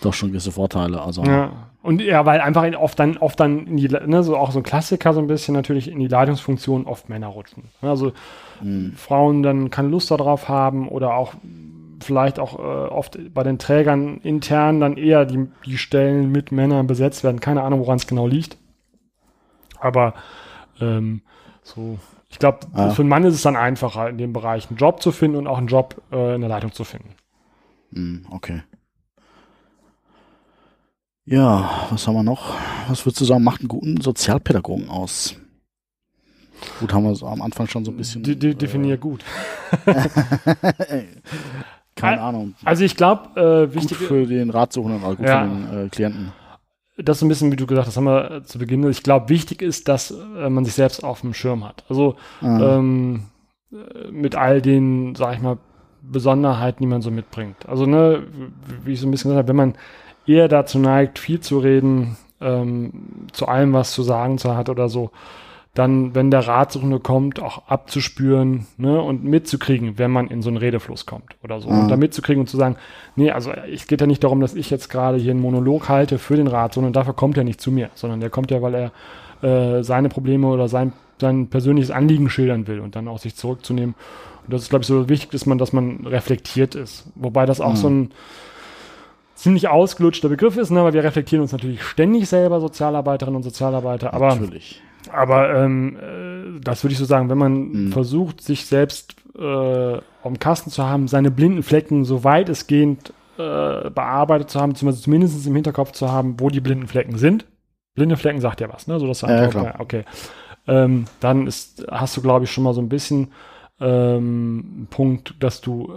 doch schon gewisse Vorteile. Also. Ja. Und ja, weil einfach oft dann, oft dann in die, ne, so auch so ein Klassiker so ein bisschen natürlich in die Leitungsfunktion oft Männer rutschen. Also mhm. Frauen dann keine Lust darauf haben oder auch vielleicht auch äh, oft bei den Trägern intern dann eher die, die Stellen mit Männern besetzt werden. Keine Ahnung, woran es genau liegt. Aber ähm, so, ich glaube, ah. für einen Mann ist es dann einfacher, in dem Bereich einen Job zu finden und auch einen Job äh, in der Leitung zu finden. Mhm, okay. Ja, was haben wir noch? Was würdest du sagen, macht einen guten Sozialpädagogen aus? Gut, haben wir so am Anfang schon so ein bisschen. De de definier äh, gut. Keine Ahnung. Also ich glaube, äh, wichtig. Gut für den Ratsuchenden, also gut ja. für den äh, Klienten. Das ist ein bisschen, wie du gesagt hast, haben wir äh, zu Beginn. Ich glaube, wichtig ist, dass äh, man sich selbst auf dem Schirm hat. Also mhm. ähm, äh, mit all den, sag ich mal, Besonderheiten, die man so mitbringt. Also, ne, wie ich so ein bisschen gesagt habe, wenn man eher dazu neigt, viel zu reden, ähm, zu allem was zu sagen zu hat oder so, dann, wenn der Ratsuchende kommt, auch abzuspüren ne, und mitzukriegen, wenn man in so einen Redefluss kommt oder so. Mhm. Und da mitzukriegen und zu sagen, nee, also es geht ja nicht darum, dass ich jetzt gerade hier einen Monolog halte für den Ratsuchenden dafür kommt er nicht zu mir, sondern der kommt ja, weil er äh, seine Probleme oder sein, sein persönliches Anliegen schildern will und dann auch sich zurückzunehmen. Und das ist, glaube ich, so wichtig, dass man, dass man reflektiert ist. Wobei das auch mhm. so ein ziemlich ausgelutschter Begriff ist, ne? weil wir reflektieren uns natürlich ständig selber, Sozialarbeiterinnen und Sozialarbeiter. Aber, natürlich. Aber ähm, äh, das würde ich so sagen, wenn man mhm. versucht, sich selbst äh, dem Kasten zu haben, seine blinden Flecken so weit es geht äh, bearbeitet zu haben, zumindest im Hinterkopf zu haben, wo die blinden Flecken sind. Blinde Flecken sagt ja was, ne? So dass du einfach, ja, okay. Ähm, dann ist, hast du, glaube ich, schon mal so ein bisschen ähm, Punkt, dass du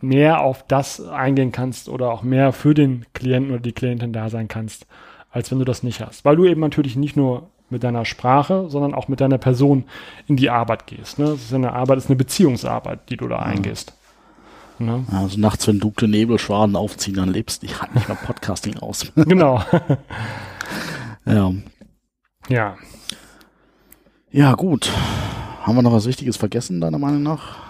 mehr auf das eingehen kannst oder auch mehr für den Klienten oder die Klientin da sein kannst, als wenn du das nicht hast. Weil du eben natürlich nicht nur mit deiner Sprache, sondern auch mit deiner Person in die Arbeit gehst. Ne? Das ist eine Arbeit, das ist eine Beziehungsarbeit, die du da eingehst. Ne? Also nachts, wenn dunkle Nebelschwaden aufziehen, dann lebst du halt nicht mal Podcasting aus. genau. Ja. Ja. Ja, gut. Haben wir noch was Wichtiges vergessen, deiner Meinung nach?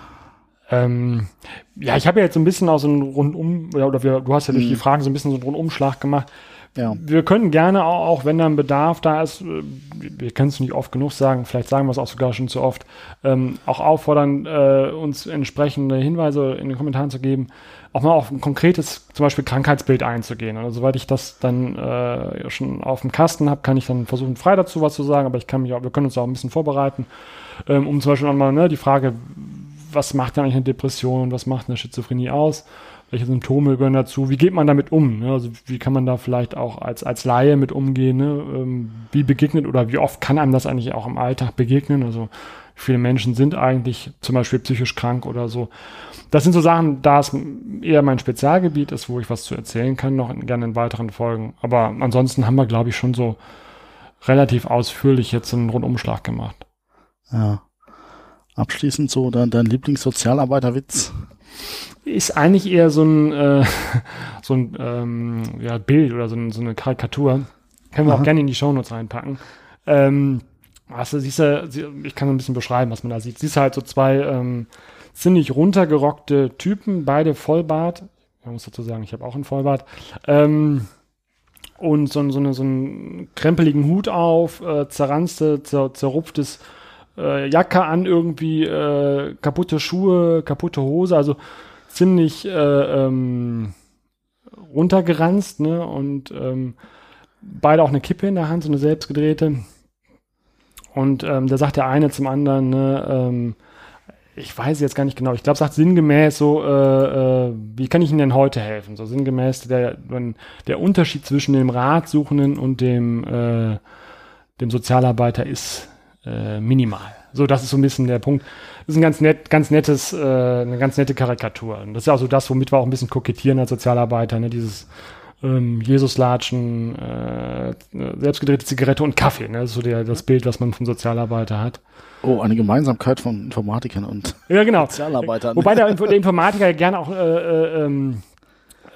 Ähm, ja, ich habe ja jetzt so ein bisschen auch so einen Rundum, oder, oder wir, du hast ja durch Mhm. die Fragen so ein bisschen so einen Rundumschlag gemacht. Ja. Wir können gerne auch, auch wenn dann Bedarf da ist, äh, wir können es nicht oft genug sagen, vielleicht sagen wir es auch sogar schon zu oft, ähm, auch auffordern, äh, uns entsprechende Hinweise in den Kommentaren zu geben, auch mal auf ein konkretes, zum Beispiel Krankheitsbild einzugehen. Und soweit ich das dann äh, schon auf dem Kasten habe, kann ich dann versuchen, frei dazu was zu sagen, aber ich kann mich auch, wir können uns auch ein bisschen vorbereiten, ähm, um zum Beispiel nochmal ne, die Frage, was macht denn eigentlich eine Depression, was macht eine Schizophrenie aus? Welche Symptome gehören dazu? Wie geht man damit um? Ne? Also wie kann man da vielleicht auch als, als Laie mit umgehen? Ne? Ähm, wie begegnet oder wie oft kann einem das eigentlich auch im Alltag begegnen? Also viele Menschen sind eigentlich zum Beispiel psychisch krank oder so? Das sind so Sachen, da es eher mein Spezialgebiet ist, wo ich was zu erzählen kann, noch in, gerne in weiteren Folgen. Aber ansonsten haben wir, glaube ich, schon so relativ ausführlich jetzt einen Rundumschlag gemacht. Ja. Abschließend so dein, dein Lieblingssozialarbeiterwitz. ist eigentlich eher so ein, äh, so ein ähm, ja, Bild oder so, ein, so eine Karikatur. Können wir Aha. auch gerne in die Shownotes reinpacken. Ähm, du, siehst du, ich kann so ein bisschen beschreiben, was man da sieht. Siehst du halt so zwei ähm, ziemlich runtergerockte Typen, beide Vollbart. Man muss dazu sagen, ich habe auch einen Vollbart. Ähm, und so, so, eine, so einen krempeligen Hut auf, äh, zerranzte, zer, zerrupftes äh, Jacke an, irgendwie äh, kaputte Schuhe, kaputte Hose, also ziemlich äh, ähm, runtergeranzt, ne? Und ähm, beide auch eine Kippe in der Hand, so eine selbstgedrehte. Und ähm, da sagt der eine zum anderen, ne, ähm, ich weiß jetzt gar nicht genau, ich glaube, sagt sinngemäß so, äh, äh, wie kann ich Ihnen denn heute helfen? So sinngemäß der, der Unterschied zwischen dem Ratsuchenden und dem, äh, dem Sozialarbeiter ist äh, minimal. So, das ist so ein bisschen der Punkt. Das ist ein ganz nett, ganz nettes, äh, eine ganz nette Karikatur. Und das ist ja auch so das, womit wir auch ein bisschen kokettieren als Sozialarbeiter, ne? Dieses ähm, Jesuslatschen, äh, selbstgedrehte Zigarette und Kaffee. Ne? Das ist so der, das Bild, was man vom Sozialarbeiter hat. Oh, eine Gemeinsamkeit von Informatikern und Ja, genau. Sozialarbeitern. Wobei der, der Informatiker ja gerne auch äh, äh, ähm,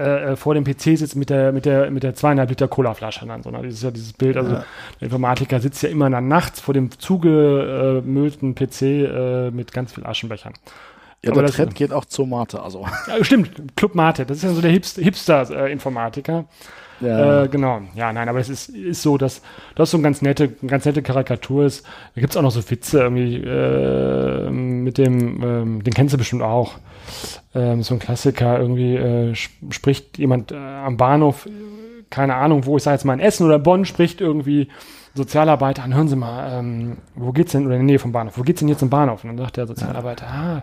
äh, äh, vor dem PC sitzt mit der, mit der, mit der zweieinhalb Liter Colaflasche dann. So, ne? Dieses, ja dieses Bild. Also Ja. der Informatiker sitzt ja immer dann nachts vor dem zugemüllten PC äh, mit ganz viel Aschenbechern. ja, aber der das- Trend geht auch zur Mate, also. Ja, stimmt, Club Mate, das ist ja so der Hipster- Hipster-Informatiker. Ja. Äh, genau, ja, nein, aber es ist, ist so, dass das so eine ganz nette, eine ganz nette Karikatur ist. Da gibt's auch noch so Witze irgendwie äh, mit dem, ähm, den kennst du bestimmt auch. Ähm, so ein Klassiker, irgendwie äh, sp- spricht jemand äh, am Bahnhof, äh, keine Ahnung, wo ich sage jetzt mal in Essen oder Bonn, spricht irgendwie Sozialarbeiter an, hören Sie mal, ähm, wo geht's denn, oder in der Nähe vom Bahnhof, wo geht's denn jetzt zum Bahnhof? Und dann sagt der Sozialarbeiter, ah,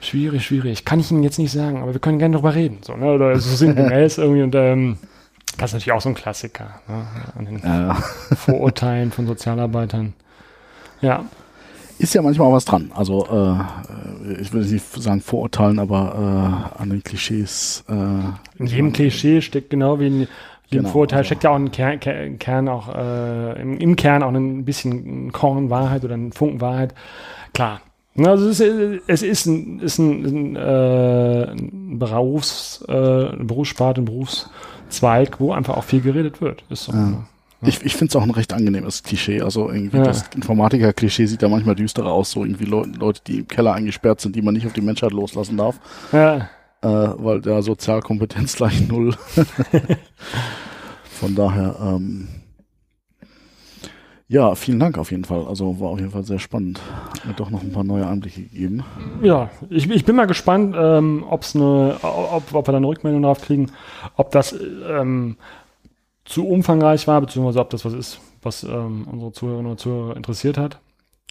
schwierig, schwierig, kann ich Ihnen jetzt nicht sagen, aber wir können gerne drüber reden, so, ne, oder so sinngemäß irgendwie und ähm, das ist natürlich auch so ein Klassiker, ne, an den ja. Vorurteilen von Sozialarbeitern. Ja, Ist ja manchmal auch was dran. Also, äh, ich will nicht sagen Vorurteilen, aber äh, an den Klischees. Äh, in jedem Klischee steckt genau wie in jedem Genau, Vorurteil also- steckt ja auch ein Kern, Kern, Kern auch äh, im, im Kern auch ein bisschen ein Korn Wahrheit oder ein Funken Wahrheit. Klar. Also es ist, es ist ein, ist ein, ein, äh, ein Berufs, äh, Berufsspart, ein Berufszweig, wo einfach auch viel geredet wird. Ist so. Ja. Ne? Ich, ich finde es auch ein recht angenehmes Klischee. Also irgendwie Ja. das Informatiker-Klischee sieht ja manchmal düsterer aus, so irgendwie Leu Leute, die im Keller eingesperrt sind, die man nicht auf die Menschheit loslassen darf, Ja, äh, weil der Sozialkompetenz gleich null. Von daher, ähm, ja, vielen Dank auf jeden Fall. Also war auf jeden Fall sehr spannend. Hat mir doch noch ein paar neue Einblicke gegeben. Ja, ich, ich bin mal gespannt, ähm, ob's eine, ob, ob wir da eine Rückmeldung drauf kriegen, ob das ähm, zu umfangreich war, beziehungsweise ob das was ist, was ähm, unsere Zuhörerinnen und Zuhörer interessiert hat.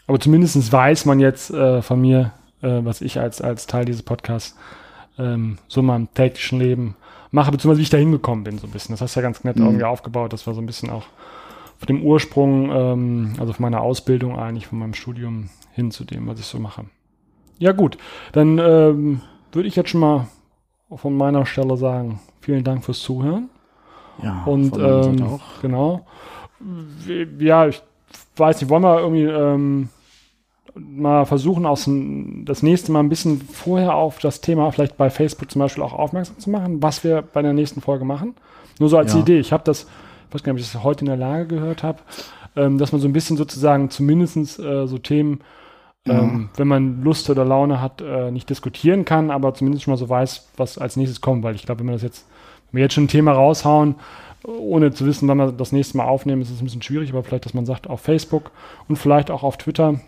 Aber zumindest weiß man jetzt äh, von mir, äh, was ich als, als Teil dieses Podcasts ähm, so in meinem täglichen Leben mache, beziehungsweise wie ich da hingekommen bin, so ein bisschen. Das hast du ja ganz nett Mhm. irgendwie aufgebaut. Das war so ein bisschen auch von dem Ursprung, ähm, also von meiner Ausbildung eigentlich, von meinem Studium hin zu dem, was ich so mache. Ja, gut. Dann ähm, würde ich jetzt schon mal von meiner Stelle sagen, vielen Dank fürs Zuhören. Ja, Und ähm, auch. genau. Ja, ich weiß nicht, wollen wir irgendwie ähm, mal versuchen, aus dem- das nächste Mal ein bisschen vorher auf das Thema vielleicht bei Facebook zum Beispiel auch aufmerksam zu machen, was wir bei der nächsten Folge machen. Nur so als Ja. Idee. Ich habe das weiß gar nicht, ob ich das heute in der Lage gehört habe, ähm, dass man so ein bisschen sozusagen zumindestens äh, so Themen, ähm, wenn man Lust oder Laune hat, äh, nicht diskutieren kann, aber zumindest schon mal so weiß, was als nächstes kommt, weil ich glaube, wenn man das jetzt, wenn wir jetzt schon ein Thema raushauen, ohne zu wissen, wann wir das nächste Mal aufnehmen, ist es ein bisschen schwierig, aber vielleicht, dass man sagt, auf Facebook und vielleicht auch auf Twitter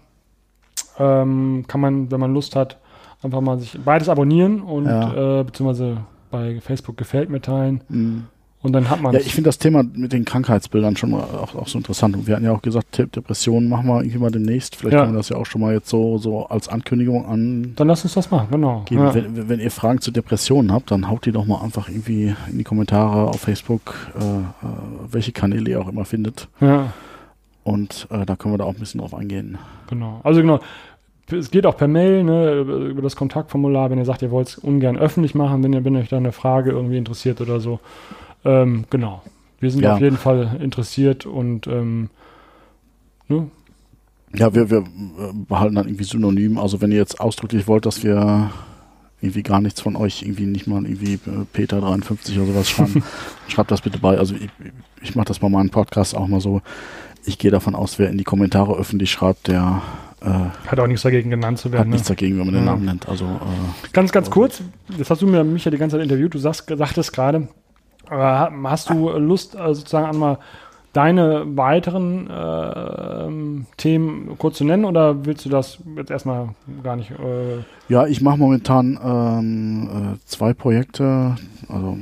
ähm, kann man, wenn man Lust hat, einfach mal sich beides abonnieren und Ja. äh, beziehungsweise bei Facebook gefällt mir teilen Mhm. Und dann hat man Ja, ich finde das Thema mit den Krankheitsbildern schon mal auch, auch so interessant. Und wir hatten ja auch gesagt, Depressionen machen wir irgendwie mal demnächst. Vielleicht Ja. können wir das ja auch schon mal jetzt so, so als Ankündigung angeben. dann lass uns das machen, genau. Ja. Wenn, wenn ihr Fragen zu Depressionen habt, dann haut die doch mal einfach irgendwie in die Kommentare auf Facebook, äh, äh, welche Kanäle ihr auch immer findet. ja. Und äh, da können wir da auch ein bisschen drauf eingehen. Genau. Also genau. Es geht auch per Mail, ne, über über das Kontaktformular, wenn ihr sagt, ihr wollt es ungern öffentlich machen, wenn ihr, wenn euch da eine Frage irgendwie interessiert oder so. Ähm, genau. Wir sind Ja. auf jeden Fall interessiert und ähm, ne? Ja, wir, wir äh, behalten dann irgendwie synonym. Also wenn ihr jetzt ausdrücklich wollt, dass wir irgendwie gar nichts von euch, irgendwie nicht mal irgendwie äh, Peter 53 oder sowas schreiben, schreibt das bitte bei. Also ich, ich mache das bei meinem Podcast auch mal so. Ich gehe davon aus, wer in die Kommentare öffentlich schreibt, der äh, hat auch nichts dagegen genannt zu hat werden. Ne? nichts dagegen, wenn man den. Namen nennt. Also äh, Ganz, ganz kurz, das hast du mir mich ja die ganze Zeit interviewt, du sagst, sagtest gerade, hast du Lust äh, sozusagen an mal deine weiteren äh, Themen kurz zu nennen oder willst du das jetzt erstmal gar nicht? Äh, Ja, ich mache momentan ähm, äh, zwei Projekte, also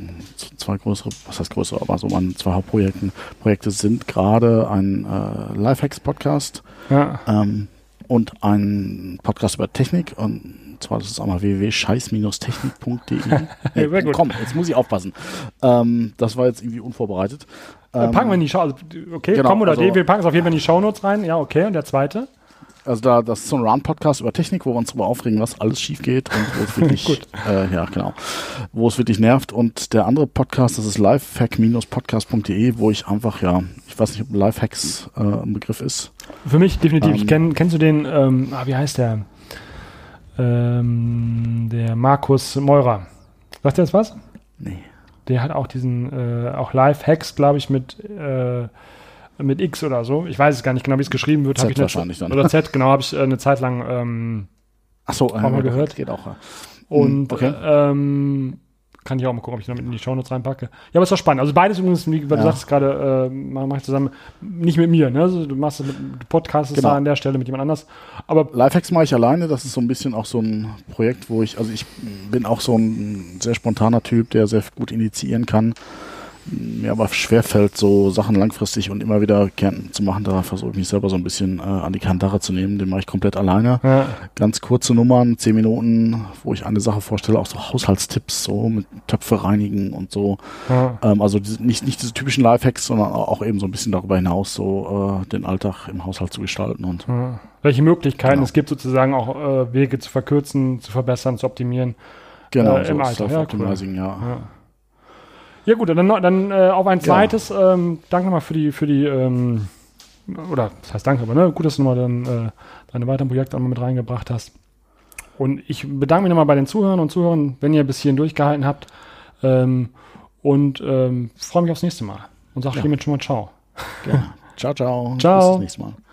zwei größere, was heißt größere, aber so meine zwei Hauptprojekte Projekte sind gerade ein äh, Lifehacks-Podcast ja, ähm, und ein Podcast über Technik und zwar das ist einmal www.scheiß-technik.de. Sehr gut. komm, jetzt muss ich aufpassen. Ähm, das war jetzt irgendwie unvorbereitet. Äh, packen wir in die Show, also, okay, genau, komm oder also- D, wir packen es auf jeden Fall in die Shownotes rein. Ja, okay, und der zweite? Also da, das ist so ein Round-Podcast über Technik, wo wir uns darüber aufregen, was alles schief geht und wo es wirklich, Gut. äh, ja genau, wo es wirklich nervt. Und der andere Podcast, das ist lifehack-podcast.de, wo ich einfach, ja, ich weiß nicht, ob Lifehacks äh, ein Begriff ist. Für mich definitiv. Ähm, ich kenn, kennst du den, ähm, ah, wie heißt der? Ähm, der Markus Meurer. Sagt der jetzt was? Nee. Der hat auch diesen, äh, auch Live-Hacks, glaube ich, mit, äh, mit X oder so. Ich weiß es gar nicht genau, wie es geschrieben wird. Z ich eine- wahrscheinlich dann. Oder Z, genau, habe ich äh, eine Zeit lang ähm, Achso, Haben wir gehört? Geht auch. Und okay. äh, ähm, kann ich auch mal gucken, ob ich noch mit in die Shownotes reinpacke. Ja, aber ist doch spannend. Also beides übrigens, wie du Ja. sagst gerade, äh, mach, mach ich zusammen, nicht mit mir, ne? Also du machst es mit, du podcastest Genau. da an der Stelle mit jemand anders. Aber Lifehacks mache ich alleine. Das ist so ein bisschen auch so ein Projekt, wo ich, also ich bin auch so ein sehr spontaner Typ, der sehr gut initiieren kann. Mir aber schwerfällt, so Sachen langfristig und immer wieder zu machen. Da versuche ich mich selber so ein bisschen äh, an die Kandare zu nehmen. Den mache ich komplett alleine. ja, Ganz kurze Nummern, zehn Minuten, wo ich eine Sache vorstelle, auch so Haushaltstipps, so mit Töpfe reinigen und so. ja, Ähm, also diese, nicht, nicht diese typischen Lifehacks, sondern auch eben so ein bisschen darüber hinaus, so äh, den Alltag im Haushalt zu gestalten. Und ja. welche Möglichkeiten Genau. es gibt, sozusagen auch äh, Wege zu verkürzen, zu verbessern, zu optimieren. genau, Äh, so im Alltag, ja, Self-Optimizing, ja. Ja. Ja gut, dann, dann äh, auf ein zweites. Ähm, danke nochmal für die, für die, ähm, oder das heißt danke, aber ne, gut, dass du nochmal dann, äh, deine weiteren Projekte auch mal mit reingebracht hast. Und ich bedanke mich nochmal bei den Zuhörern und Zuhörern, wenn ihr bis hierhin durchgehalten habt. Ähm, und ähm, freue mich aufs nächste Mal. Und sage Ja. hiermit schon mal Ciao. Gerne. Ciao, ciao. Ciao. Bis zum nächsten Mal.